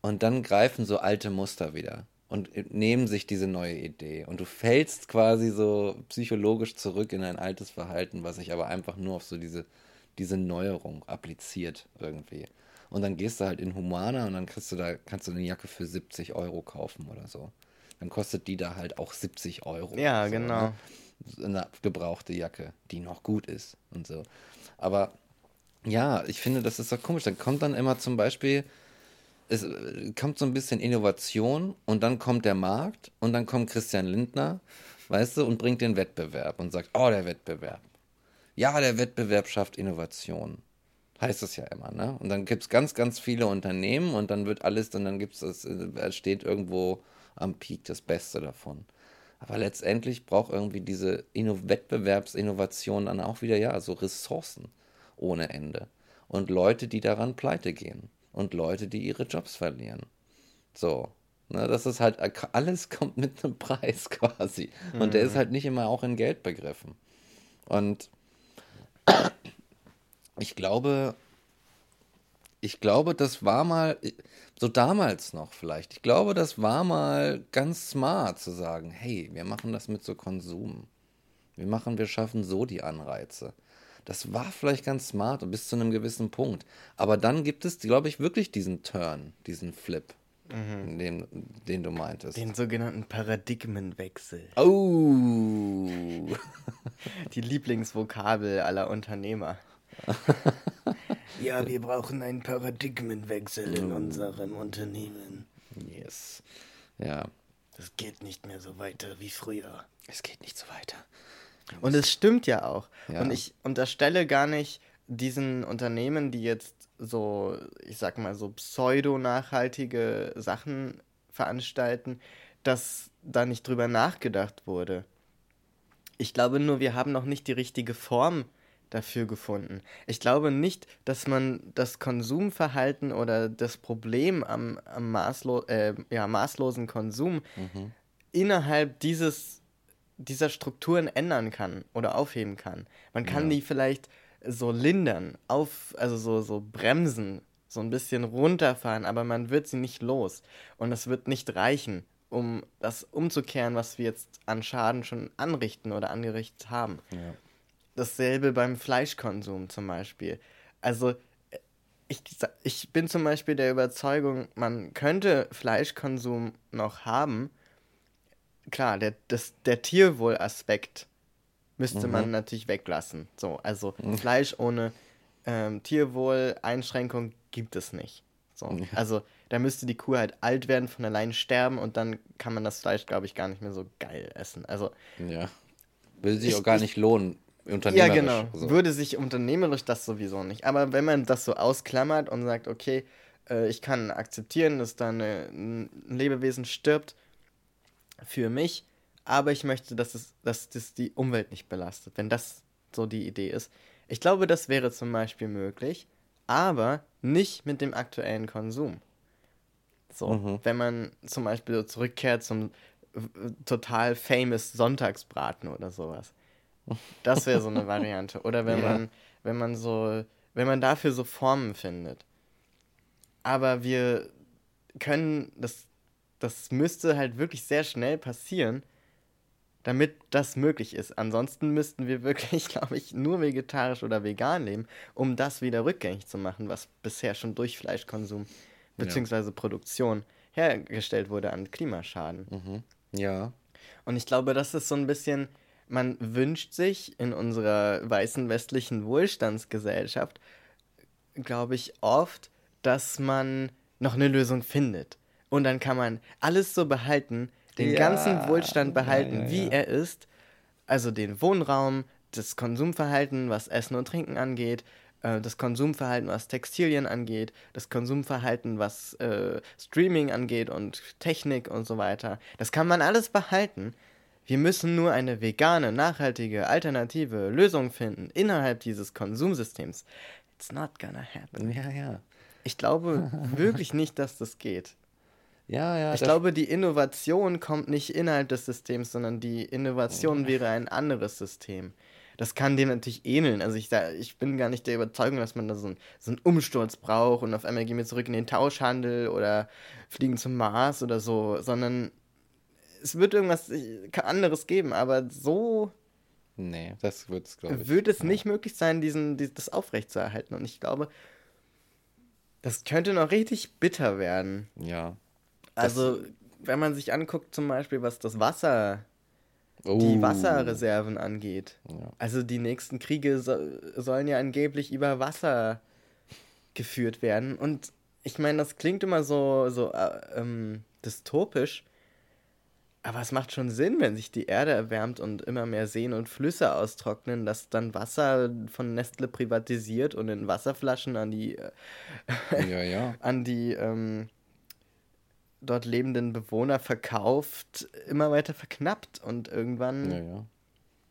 und dann greifen so alte Muster wieder und nehmen sich diese neue Idee. Und du fällst quasi so psychologisch zurück in ein altes Verhalten, was sich aber einfach nur auf so diese, diese Neuerung appliziert irgendwie. Und dann gehst du halt in Humana und dann kriegst du da, kannst du eine Jacke für 70 Euro kaufen oder so. Dann kostet die da halt auch 70 Euro. Ja, so, genau. Ne? Eine gebrauchte Jacke, die noch gut ist und so. Aber ja, ich finde, das ist doch komisch. Dann kommt dann immer zum Beispiel, es äh, kommt so ein bisschen Innovation und dann kommt der Markt und dann kommt Christian Lindner, weißt du, und bringt den Wettbewerb und sagt, oh, der Wettbewerb. Ja, der Wettbewerb schafft Innovation. Heißt es ja immer, ne? Und dann gibt es ganz, ganz viele Unternehmen und dann wird alles, und dann gibt es, es steht irgendwo am Peak das Beste davon. Aber letztendlich braucht irgendwie diese Inno Wettbewerbsinnovation dann auch wieder, ja, so Ressourcen ohne Ende. Und Leute, die daran pleite gehen. Und Leute, die ihre Jobs verlieren. So. Ne, das ist halt, alles *laughs* kommt mit einem Preis *laughs* quasi. Und der ist halt nicht immer auch in Geld begriffen. Und *clears throat* ich glaube, ich glaube, das war mal, so damals noch vielleicht, ich glaube, das war mal ganz smart zu sagen, hey, wir machen das mit so Konsum. Wir machen, wir schaffen so die Anreize. Das war vielleicht ganz smart und bis zu einem gewissen Punkt. Aber dann gibt es, glaube ich, wirklich diesen Turn, diesen Flip, den, den du meintest. Den sogenannten Paradigmenwechsel. Oh! *laughs* Die Lieblingsvokabel aller Unternehmer. *laughs* ja, wir brauchen einen Paradigmenwechsel in unserem Unternehmen. yes. Ja. Das geht nicht mehr so weiter wie früher. Es geht nicht so weiter. Und es stimmt ja auch. Ja. Und ich unterstelle gar nicht diesen Unternehmen, die jetzt so, ich sag mal, so pseudo-nachhaltige Sachen veranstalten, dass da nicht drüber nachgedacht wurde. Ich glaube nur, wir haben noch nicht die richtige Form dafür gefunden. Ich glaube nicht, dass man das Konsumverhalten oder das Problem am, am maßlo äh, ja, maßlosen Konsum innerhalb dieses, dieser Strukturen ändern kann oder aufheben kann. Man kann die vielleicht so lindern, auf, also so, so bremsen, so ein bisschen runterfahren, aber man wird sie nicht los. Und es wird nicht reichen, um das umzukehren, was wir jetzt an Schaden schon anrichten oder angerichtet haben. Dasselbe beim Fleischkonsum zum Beispiel. Also äh, ich, ich bin zum Beispiel der Überzeugung, man könnte Fleischkonsum noch haben. Klar, der, das, der Tierwohlaspekt müsste man natürlich weglassen. So, also Fleisch ohne ähm, Tierwohl-Einschränkung gibt es nicht. So, also da müsste die Kuh halt alt werden, von allein sterben und dann kann man das Fleisch, glaube ich, gar nicht mehr so geil essen. Also Ja. Will sich Ich- auch gar ich- nicht lohnen, ja, unternehmerisch. genau. So. Würde sich unternehmerisch das sowieso nicht. Aber wenn man das so ausklammert und sagt, okay, äh, ich kann akzeptieren, dass da eine, ein Lebewesen stirbt für mich, aber ich möchte, dass, es, dass das die Umwelt nicht belastet, wenn das so die Idee ist. Ich glaube, das wäre zum Beispiel möglich, aber nicht mit dem aktuellen Konsum. So, wenn man zum Beispiel so zurückkehrt zum äh, total famous Sonntagsbraten oder sowas. Das wäre so eine Variante. Oder wenn Ja. man, wenn man so, wenn man dafür so Formen findet. Aber wir können, das, das müsste halt wirklich sehr schnell passieren, damit das möglich ist. Ansonsten müssten wir wirklich, *laughs* glaube ich, nur vegetarisch oder vegan leben, um das wieder rückgängig zu machen, was bisher schon durch Fleischkonsum bzw. Produktion hergestellt wurde an Klimaschaden. Ja. Und ich glaube, das ist so ein bisschen, man wünscht sich in unserer weißen westlichen Wohlstandsgesellschaft, glaube ich, oft, dass man noch eine Lösung findet. Und dann kann man alles so behalten, den Ja, ganzen Wohlstand behalten, ja, wie ja. er ist. Also den Wohnraum, das Konsumverhalten, was Essen und Trinken angeht, äh, das Konsumverhalten, was Textilien angeht, das Konsumverhalten, was äh, Streaming angeht und Technik und so weiter. Das kann man alles behalten. Wir müssen nur eine vegane, nachhaltige, alternative Lösung finden innerhalb dieses Konsumsystems. It's not gonna happen. Ja, ja. Ich glaube *laughs* wirklich nicht, dass das geht. Ja, ja. Ich glaube, die Innovation kommt nicht innerhalb des Systems, sondern die Innovation wäre ein anderes System. Das kann dem natürlich ähneln. Also ich, da, ich bin gar nicht der Überzeugung, dass man da so, ein, so einen Umsturz braucht und auf einmal gehen wir zurück in den Tauschhandel oder fliegen zum Mars oder so, sondern es wird irgendwas anderes geben, aber so Nee, das wird es, glaube ich. wird es nicht möglich sein, diesen, dies- das aufrechtzuerhalten. Und ich glaube, das könnte noch richtig bitter werden. Ja. Also, wenn man sich anguckt, zum Beispiel, was das Wasser, Oh. die Wasserreserven angeht. Ja. Also, die nächsten Kriege so, sollen ja angeblich über Wasser geführt werden. Und ich meine, das klingt immer so, so äh, ähm, dystopisch. Aber es macht schon Sinn, wenn sich die Erde erwärmt und immer mehr Seen und Flüsse austrocknen, dass dann Wasser von Nestle privatisiert und in Wasserflaschen an die, äh, Ja, ja. *laughs* an die ähm, dort lebenden Bewohner verkauft, immer weiter verknappt und irgendwann. Ja, ja.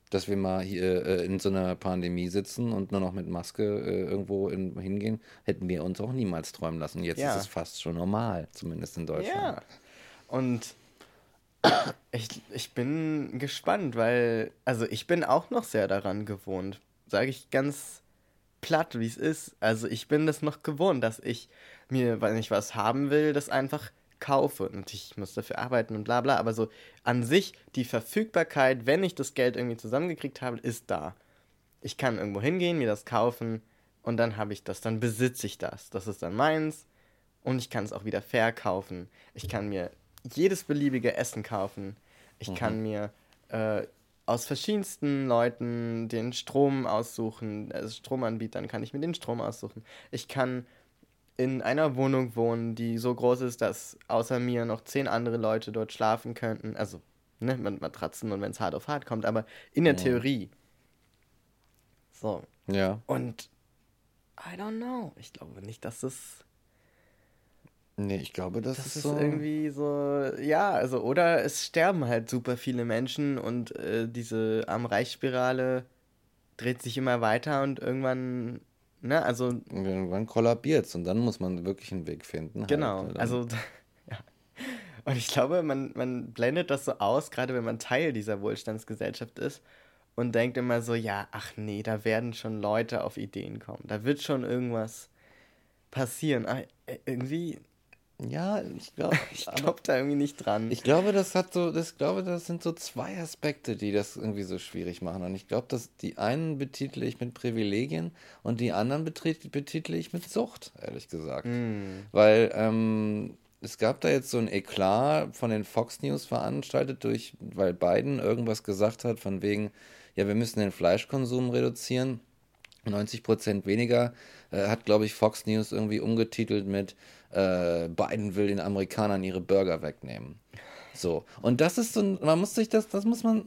Dass wir mal hier äh, in so einer Pandemie sitzen und nur noch mit Maske äh, irgendwo in, hingehen, hätten wir uns auch niemals träumen lassen. Jetzt Ja. ist es fast schon normal, zumindest in Deutschland. Ja. Und ich, ich bin gespannt, weil, also ich bin auch noch sehr daran gewohnt, sage ich ganz platt, wie es ist. Also ich bin das noch gewohnt, dass ich mir, wenn ich was haben will, das einfach kaufe. Und ich muss dafür arbeiten und bla bla. Aber so an sich, die Verfügbarkeit, wenn ich das Geld irgendwie zusammengekriegt habe, ist da. Ich kann irgendwo hingehen, mir das kaufen und dann habe ich das, dann besitze ich das. Das ist dann meins und ich kann es auch wieder verkaufen. Ich kann mir jedes beliebige Essen kaufen. Ich kann mir äh, aus verschiedensten Leuten den Strom aussuchen, also Stromanbietern kann ich mir den Strom aussuchen. Ich kann in einer Wohnung wohnen, die so groß ist, dass außer mir noch zehn andere Leute dort schlafen könnten. Also, ne, mit Matratzen und wenn es hart auf hart kommt, aber in der Theorie. So. Ja. Und I don't know. Ich glaube nicht, dass das Nee, ich glaube, das, Das ist ist so. irgendwie so, ja, also, oder es sterben halt super viele Menschen und äh, diese Arm-Reich-Spirale dreht sich immer weiter und irgendwann, ne, also, Irgendwann kollabiert und dann muss man wirklich einen Weg finden. halt. genau, Dann- also, *laughs* ja. Und ich glaube, man, man blendet das so aus, gerade wenn man Teil dieser Wohlstandsgesellschaft ist und denkt immer so, ja, ach nee, da werden schon Leute auf Ideen kommen, da wird schon irgendwas passieren. Aber, äh, irgendwie, Ja, ich glaube. *laughs* ich glaube da irgendwie nicht dran. Ich glaube, das hat so, das glaube, das sind so zwei Aspekte, die das irgendwie so schwierig machen. Und ich glaube, dass die einen betitle ich mit Privilegien und die anderen betitle ich mit Sucht, ehrlich gesagt. Weil ähm, es gab da jetzt so ein Eklat von den Fox News veranstaltet durch, weil Biden irgendwas gesagt hat von wegen, ja, wir müssen den Fleischkonsum reduzieren. 90 Prozent weniger, äh, hat, glaube ich, Fox News irgendwie umgetitelt mit äh, Biden will den Amerikanern ihre Burger wegnehmen. So. Und das ist so ein, man muss sich das, das muss man,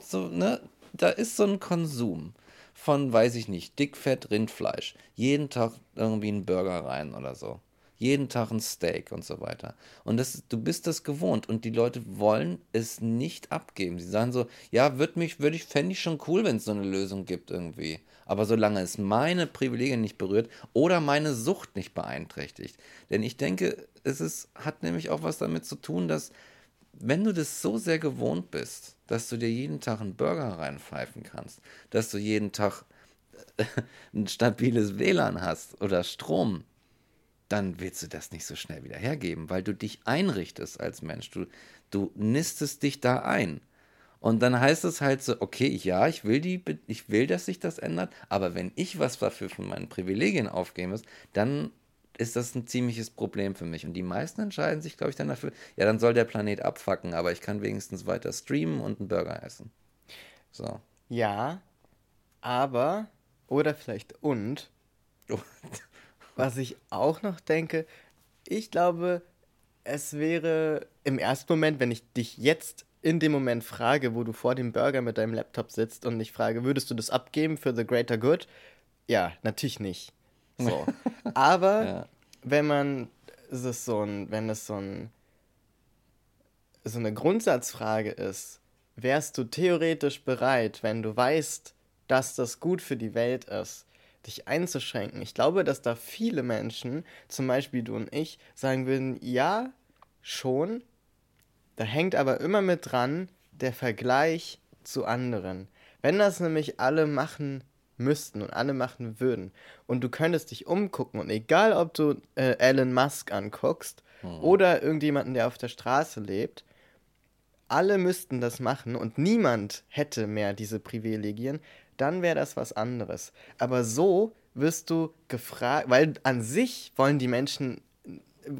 so, ne, da ist so ein Konsum von, weiß ich nicht, dickfett Rindfleisch. Jeden Tag irgendwie einen Burger rein oder so. Jeden Tag ein Steak und so weiter. Und das, du bist das gewohnt und die Leute wollen es nicht abgeben. Sie sagen so, ja, würde mich, würde ich, fände ich schon cool, wenn es so eine Lösung gibt irgendwie. Aber solange es meine Privilegien nicht berührt oder meine Sucht nicht beeinträchtigt. Denn ich denke, es ist, hat nämlich auch was damit zu tun, dass wenn du das so sehr gewohnt bist, dass du dir jeden Tag einen Burger reinpfeifen kannst, dass du jeden Tag äh, *laughs* ein stabiles WLAN hast oder Strom, dann willst du das nicht so schnell wieder hergeben, weil du dich einrichtest als Mensch. Du, du nistest dich da ein. Und dann heißt es halt so, okay, ja, ich will die, ich will, dass sich das ändert, aber wenn ich was dafür von meinen Privilegien aufgeben muss, dann ist das ein ziemliches Problem für mich. Und die meisten entscheiden sich, glaube ich, dann dafür, ja, dann soll der Planet abfacken, aber ich kann wenigstens weiter streamen und einen Burger essen. So. Ja, aber, oder vielleicht und, *laughs* was ich auch noch denke, ich glaube, es wäre im ersten Moment, wenn ich dich jetzt in dem Moment frage, wo du vor dem Burger mit deinem Laptop sitzt und ich frage, würdest du das abgeben für the greater good? Ja, natürlich nicht. So. *laughs* Aber Ja. wenn man es ist so ein, wenn es so ein so eine Grundsatzfrage ist, wärst du theoretisch bereit, wenn du weißt, dass das gut für die Welt ist, dich einzuschränken? Ich glaube, dass da viele Menschen, zum Beispiel du und ich, sagen würden, ja, schon. Da hängt aber immer mit dran der Vergleich zu anderen. Wenn das nämlich alle machen müssten und alle machen würden und du könntest dich umgucken und egal ob du äh, Elon Musk anguckst oder irgendjemanden, der auf der Straße lebt, alle müssten das machen und niemand hätte mehr diese Privilegien, dann wäre das was anderes. Aber so wirst du gefragt, weil an sich wollen die Menschen,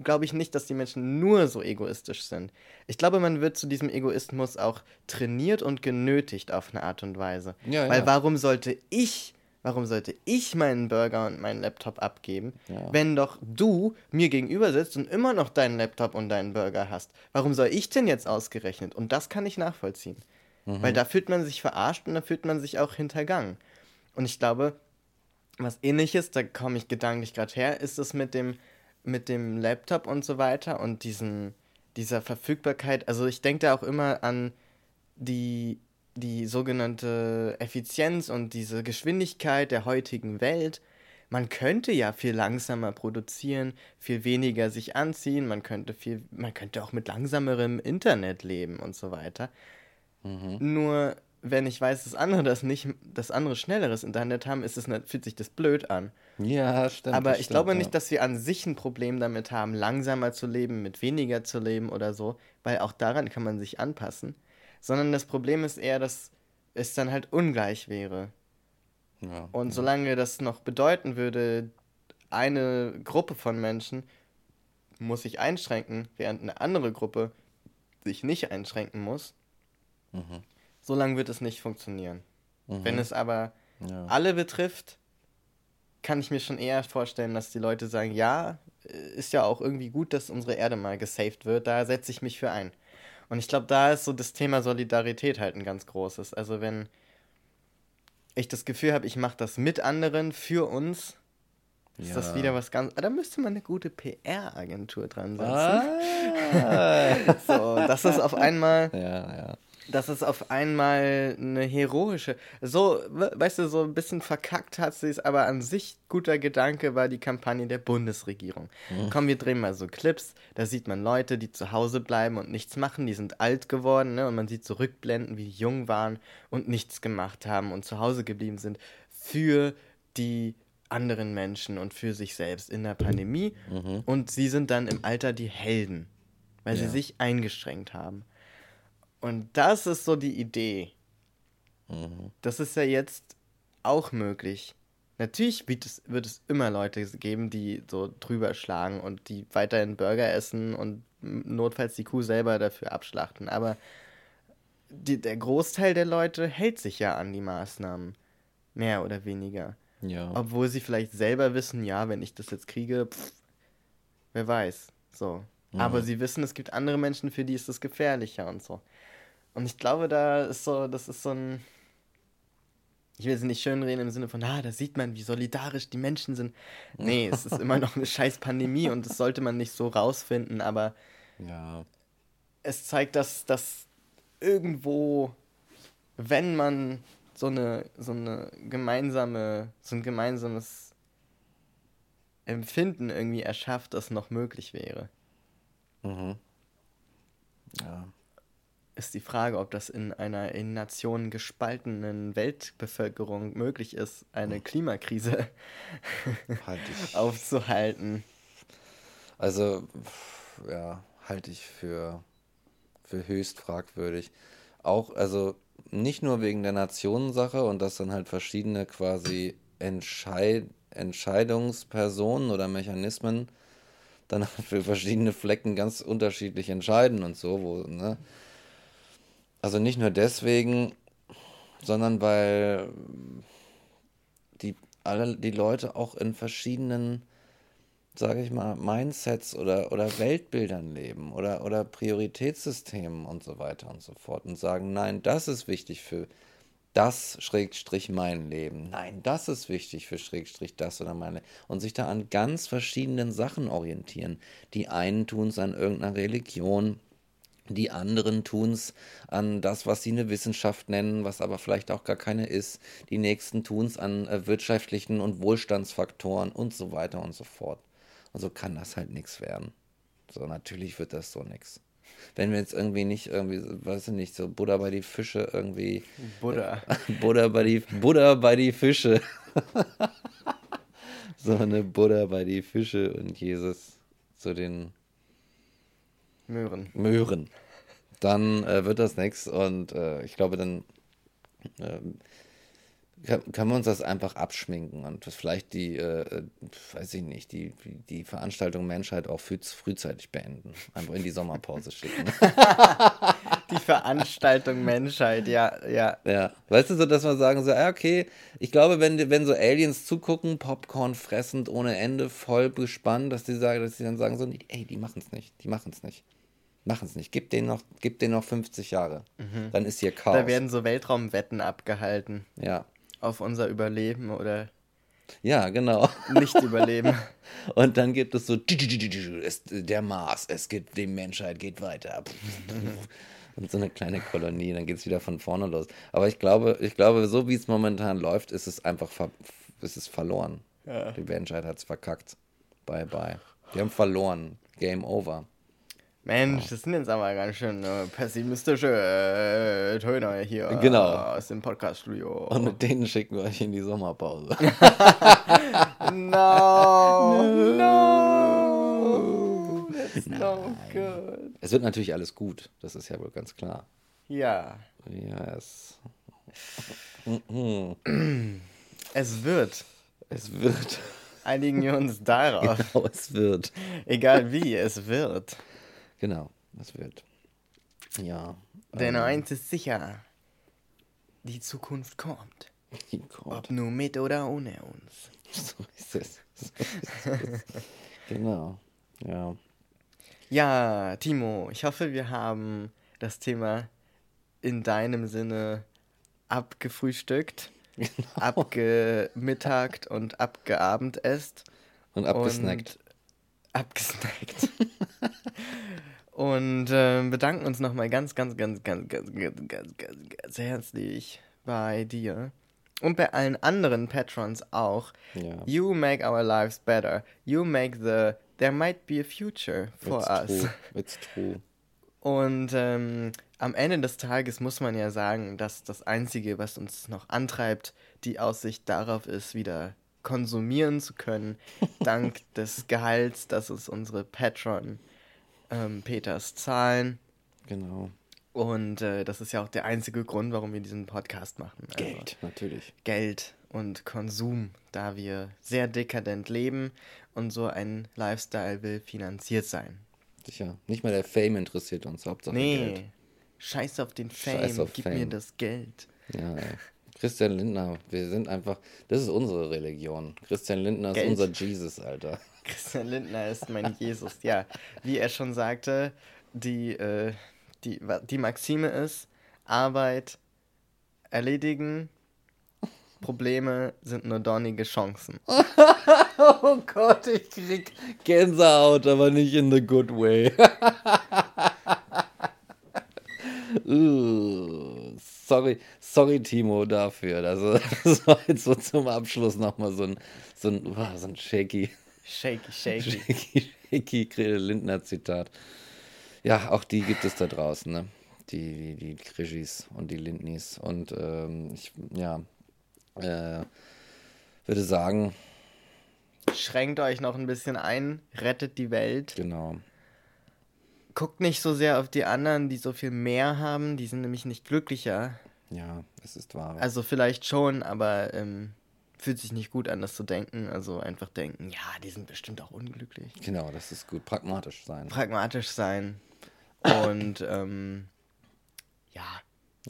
glaube ich nicht, dass die Menschen nur so egoistisch sind. Ich glaube, man wird zu diesem Egoismus auch trainiert und genötigt auf eine Art und Weise. Ja, weil ja. warum sollte ich, warum sollte ich meinen Burger und meinen Laptop abgeben, Ja. wenn doch du mir gegenüber sitzt und immer noch deinen Laptop und deinen Burger hast? Warum soll ich denn jetzt ausgerechnet? Und das kann ich nachvollziehen. Weil da fühlt man sich verarscht und da fühlt man sich auch hintergangen. Und ich glaube, was ähnliches, da komme ich gedanklich gerade her, ist es mit dem, mit dem Laptop und so weiter und diesen, dieser Verfügbarkeit, also ich denke da auch immer an die, die sogenannte Effizienz und diese Geschwindigkeit der heutigen Welt. Man könnte ja viel langsamer produzieren, viel weniger sich anziehen, man könnte viel, man könnte auch mit langsamerem Internet leben und so weiter. Nur wenn ich weiß, dass andere das nicht, das andere schnelleres Internet haben, ist es, fühlt sich das blöd an. Ja, stimmt. Aber ich stimmt, glaube ja. nicht, dass wir an sich ein Problem damit haben, langsamer zu leben, mit weniger zu leben oder so, weil auch daran kann man sich anpassen. Sondern das Problem ist eher, dass es dann halt ungleich wäre. Ja. Und solange das noch bedeuten würde, eine Gruppe von Menschen muss sich einschränken, während eine andere Gruppe sich nicht einschränken muss, solange wird es nicht funktionieren. Wenn es aber Ja. alle betrifft, kann ich mir schon eher vorstellen, dass die Leute sagen, ja, äh, ist ja auch irgendwie gut, dass unsere Erde mal gesaved wird, da setze ich mich für ein. Und ich glaube, da ist so das Thema Solidarität halt ein ganz großes. Also wenn ich das Gefühl habe, ich mache das mit anderen für uns, ist das Ja. wieder was ganz. Ah, Da müsste man eine gute PR-Agentur dran setzen. Ah. *laughs* So, das ist auf einmal. ja, ja. Das ist auf einmal eine heroische. So, we- weißt du, so ein bisschen verkackt hat sie es, aber an sich guter Gedanke war die Kampagne der Bundesregierung. Komm, wir drehen mal so Clips, da sieht man Leute, die zu Hause bleiben und nichts machen, die sind alt geworden, ne? Und man sieht zurückblenden, wie die jung waren und nichts gemacht haben und zu Hause geblieben sind für die anderen Menschen und für sich selbst in der Pandemie. Und sie sind dann im Alter die Helden, weil sie Ja. sich eingeschränkt haben. Und das ist so die Idee. Das ist ja jetzt auch möglich. Natürlich wird es, wird es immer Leute geben, die so drüber schlagen und die weiterhin Burger essen und notfalls die Kuh selber dafür abschlachten. Aber die, der Großteil der Leute hält sich ja an die Maßnahmen. Mehr oder weniger. Ja. Obwohl sie vielleicht selber wissen, ja, wenn ich das jetzt kriege, pff, wer weiß. So. Aber sie wissen, es gibt andere Menschen, für die ist das gefährlicher und so. Und ich glaube, da ist so, das ist so ein. Ich will es nicht schönreden im Sinne von, ah, da sieht man, wie solidarisch die Menschen sind. Nee, es ist immer noch eine scheiß Pandemie und das sollte man nicht so rausfinden, aber ja. es zeigt, dass, dass irgendwo, wenn man so eine, so eine gemeinsame, so ein gemeinsames Empfinden irgendwie erschafft, das noch möglich wäre. Mhm. Ja. Ist die Frage, ob das in einer in Nationen gespaltenen Weltbevölkerung möglich ist, eine Klimakrise *laughs* Halte ich. aufzuhalten. Also, ja, halte ich für, für höchst fragwürdig. Auch, also nicht nur wegen der Nationensache und dass dann halt verschiedene quasi Entscheid Entscheidungspersonen oder Mechanismen dann halt *laughs* für verschiedene Flecken ganz unterschiedlich entscheiden und so, wo, ne? Also nicht nur deswegen, sondern weil die alle die Leute auch in verschiedenen sage ich mal, Mindsets oder, oder Weltbildern leben oder, oder Prioritätssystemen und so weiter und so fort und sagen, nein, das ist wichtig für das Schrägstrich mein Leben. Nein, das ist wichtig für Schrägstrich das oder meine. Und sich da an ganz verschiedenen Sachen orientieren. Die einen tun es an irgendeiner Religion, die anderen tun es an das, was sie eine Wissenschaft nennen, was aber vielleicht auch gar keine ist. Die nächsten tun es an äh, wirtschaftlichen und Wohlstandsfaktoren und so weiter und so fort. Und so kann das halt nichts werden. So, natürlich wird das so nichts. Wenn wir jetzt irgendwie nicht irgendwie, weiß ich nicht, so Buddha bei die Fische irgendwie. Buddha. *laughs* Buddha bei die, Buddha bei die Fische. *laughs* so eine Buddha bei die Fische und Jesus zu den Möhren. Möhren. Dann äh, wird das nichts und äh, ich glaube, dann ähm, kann, kann man uns das einfach abschminken und vielleicht die, äh, äh, weiß ich nicht, die, die Veranstaltung Menschheit auch früh, frühzeitig beenden. Einfach in die Sommerpause schicken. *laughs* Die Veranstaltung Menschheit, ja, ja. Ja, weißt du, so, dass man sagen so, ja, okay, ich glaube, wenn, wenn so Aliens zugucken, Popcorn fressend ohne Ende, voll gespannt, dass die sagen, dass die dann sagen so, ey, die machen es nicht, die machen es nicht. Machen es nicht. Gib denen noch, gib denen noch 50 Jahre. Dann ist hier Chaos. Da werden so Weltraumwetten abgehalten ja. auf unser Überleben oder Ja, genau. nicht überleben. *laughs* Und dann gibt es so der Mars, es gibt die Menschheit geht weiter. *laughs* Und so eine kleine Kolonie, dann geht es wieder von vorne los. Aber ich glaube, ich glaube, so wie es momentan läuft, ist es einfach ver ist es verloren. Ja. Die Menschheit hat es verkackt. Bye bye. Die haben verloren. Game over. Mensch, das sind jetzt aber ganz schön äh, pessimistische äh, Töne hier Genau. äh, aus dem Podcaststudio. Und mit denen schicken wir euch in die Sommerpause. *laughs* No, no, that's no good. es wird natürlich alles gut. Das ist ja wohl ganz klar. Ja, Yes. *clears throat* es wird. Es wird. Einigen wir uns darauf. Genau, es wird. Egal wie, es wird. Genau, es wird. Ja. Denn eins ist sicher. Die Zukunft kommt. Oh Gott. Ob nur mit oder ohne uns. *laughs* So ist es. So ist es. *laughs* genau. Ja. Ja, Timo, ich hoffe, wir haben das Thema in deinem Sinne abgefrühstückt, abgemittagt und abgeabendesst. Und abgesnackt. Und abgesnackt. *laughs* und ähm, bedanken uns nochmal ganz, ganz, ganz, ganz, ganz, ganz, ganz, ganz, ganz herzlich bei dir. Und bei allen anderen Patrons auch. Ja. You make our lives better. You make the there might be a future for It's us. true. *laughs* It's true. Und ähm, am Ende des Tages muss man ja sagen, dass das Einzige, was uns noch antreibt, die Aussicht darauf ist, wieder konsumieren zu können, *laughs* dank des Gehalts, das uns unsere Patron ähm, Peters zahlen. Genau. Und äh, das ist ja auch der einzige Grund, warum wir diesen Podcast machen. Also Geld, natürlich. Geld und Konsum, da wir sehr dekadent leben und so ein Lifestyle will finanziert sein. Sicher. Nicht mal der Fame interessiert uns, Hauptsache Nee, Geld. scheiß auf den Fame, Scheiß auf gib mir Fame. das Geld. Ja, ey. Christian Lindner, wir sind einfach, das ist unsere Religion. Christian Lindner ist Geld. unser Jesus, Alter. *laughs* Christian Lindner ist mein Jesus. Ja, wie er schon sagte, die, äh, die, die Maxime ist, Arbeit erledigen, Probleme sind nur dornige Chancen. *laughs* Oh Gott, ich krieg Gänsehaut, aber nicht in the good way. *laughs* uh, sorry, sorry Timo dafür. Also, *laughs* das war jetzt so zum Abschluss nochmal so ein, so ein, wow, so ein shaky, Shaky, shaky. *laughs* shaky, shaky Lindner-Zitat. Ja, auch die gibt es da draußen, ne? Die, die, die Krischis und die Lindnis. Und ähm, ich, ja, äh, würde sagen, Schränkt euch noch ein bisschen ein, rettet die Welt. genau. Guckt nicht so sehr auf die anderen, die so viel mehr haben, die sind nämlich nicht glücklicher. Ja, es ist wahr. Also vielleicht schon, aber ähm, fühlt sich nicht gut an, das zu denken. Also einfach denken, ja, die sind bestimmt auch unglücklich. genau, das ist gut. Pragmatisch sein. Pragmatisch sein. Und ähm, ja,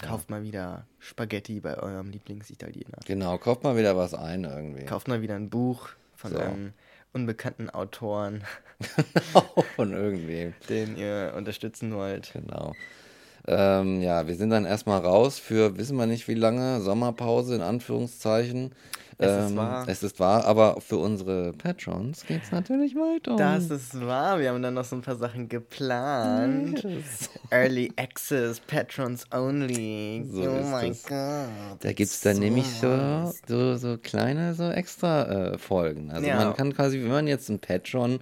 kauft mal wieder Spaghetti bei eurem Lieblingsitaliener. genau, kauft mal wieder was ein irgendwie. Kauft mal wieder ein Buch von So. einem unbekannten Autoren, *laughs* Von irgendwem. den ihr unterstützen wollt. Genau. Ähm, ja, wir sind dann erstmal raus für, wissen wir nicht wie lange, Sommerpause in Anführungszeichen. Es ist Ähm, wahr. Es ist wahr, aber für unsere Patrons geht es natürlich weiter. Das ist wahr. Wir haben dann noch so ein paar Sachen geplant. Yes. Early Access, Patrons Only. So oh ist mein. Gott. Da gibt es dann nämlich so, so, so kleine, so extra äh, Folgen. Also Ja. man kann quasi, wenn man jetzt ein Patron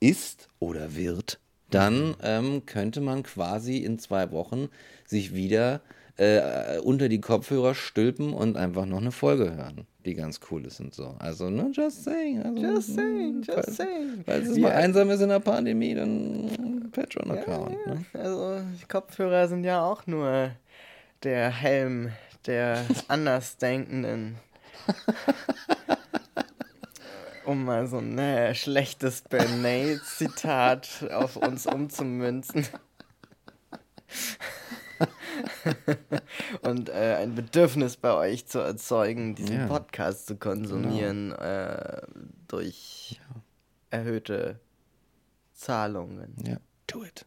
ist oder wird, dann ähm, könnte man quasi in zwei Wochen sich wieder äh, unter die Kopfhörer stülpen und einfach noch eine Folge hören, die ganz cool ist und so. Also, ne, just saying. Also, Just saying, just falls- saying. Falls es mal einsam ist in der Pandemie, dann Patreon-Account. Ne? Also, Kopfhörer sind ja auch nur der Helm der *laughs* Andersdenkenden. um mal so ein äh, schlechtes Bernays-Zitat auf uns umzumünzen. *laughs* *laughs* Und äh, ein Bedürfnis bei euch zu erzeugen, diesen Ja. Podcast zu konsumieren äh, durch erhöhte Zahlungen. Ja. Do it.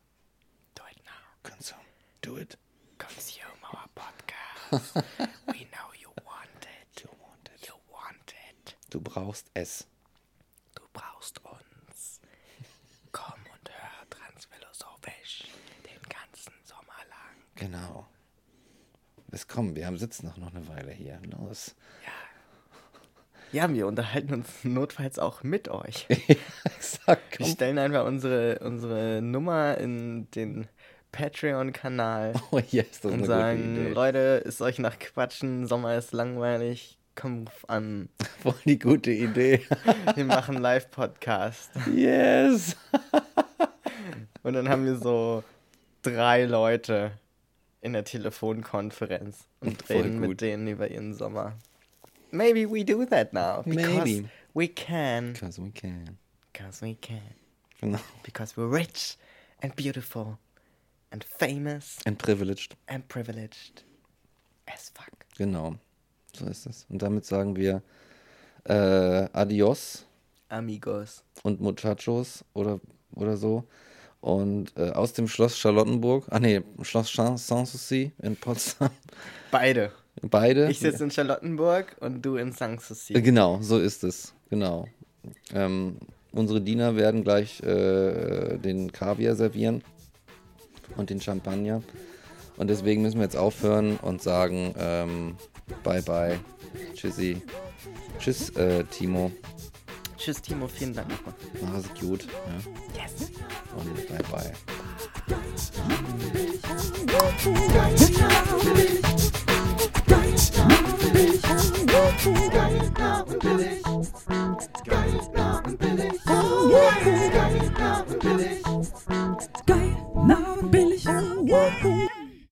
Do it now. Consume. Do it. Consume our podcast. *laughs* We know you want it. You want it. You want it. Du brauchst es. Du brauchst uns. Komm und hör transphilosophisch den ganzen Sommer lang. Genau. Es kommen, wir haben sitzen noch, noch eine Weile hier. Los. Ja, wir unterhalten uns notfalls auch mit euch. *laughs* Exakt. Wir stellen einfach unsere, unsere Nummer in den Patreon-Kanal *laughs* Oh yes, und sagen. Leute, ist euch nach Quatschen, Sommer ist langweilig, komm an. *laughs* Voll die gute Idee. Wir machen Live-Podcast. yes. Und dann haben wir so drei Leute in der Telefonkonferenz und reden mit denen über ihren Sommer. Maybe we do that now. Because Maybe. we can. Because we can. Because we can. Genau. Because we're rich and beautiful and famous And privileged. and privileged as fuck. Genau. So ist es. Und damit sagen wir äh, Adios Amigos. und Muchachos oder, oder so. Und äh, aus dem Schloss Charlottenburg, ah nee, Schloss Sanssouci in Potsdam. *laughs* Beide. Beide. Ich sitze in Charlottenburg und du in Sanssouci. Äh, Genau, so ist es. Genau. Ähm, unsere Diener werden gleich äh, den Kaviar servieren und den Champagner. Und deswegen müssen wir jetzt aufhören und sagen ähm, Bye bye. Tschüssi. Tschüss, äh, Timo. Tschüss, Timo. Vielen Dank nochmal. Mach es gut. Ja. Yes. Und bye bye. Geil, nah und billig.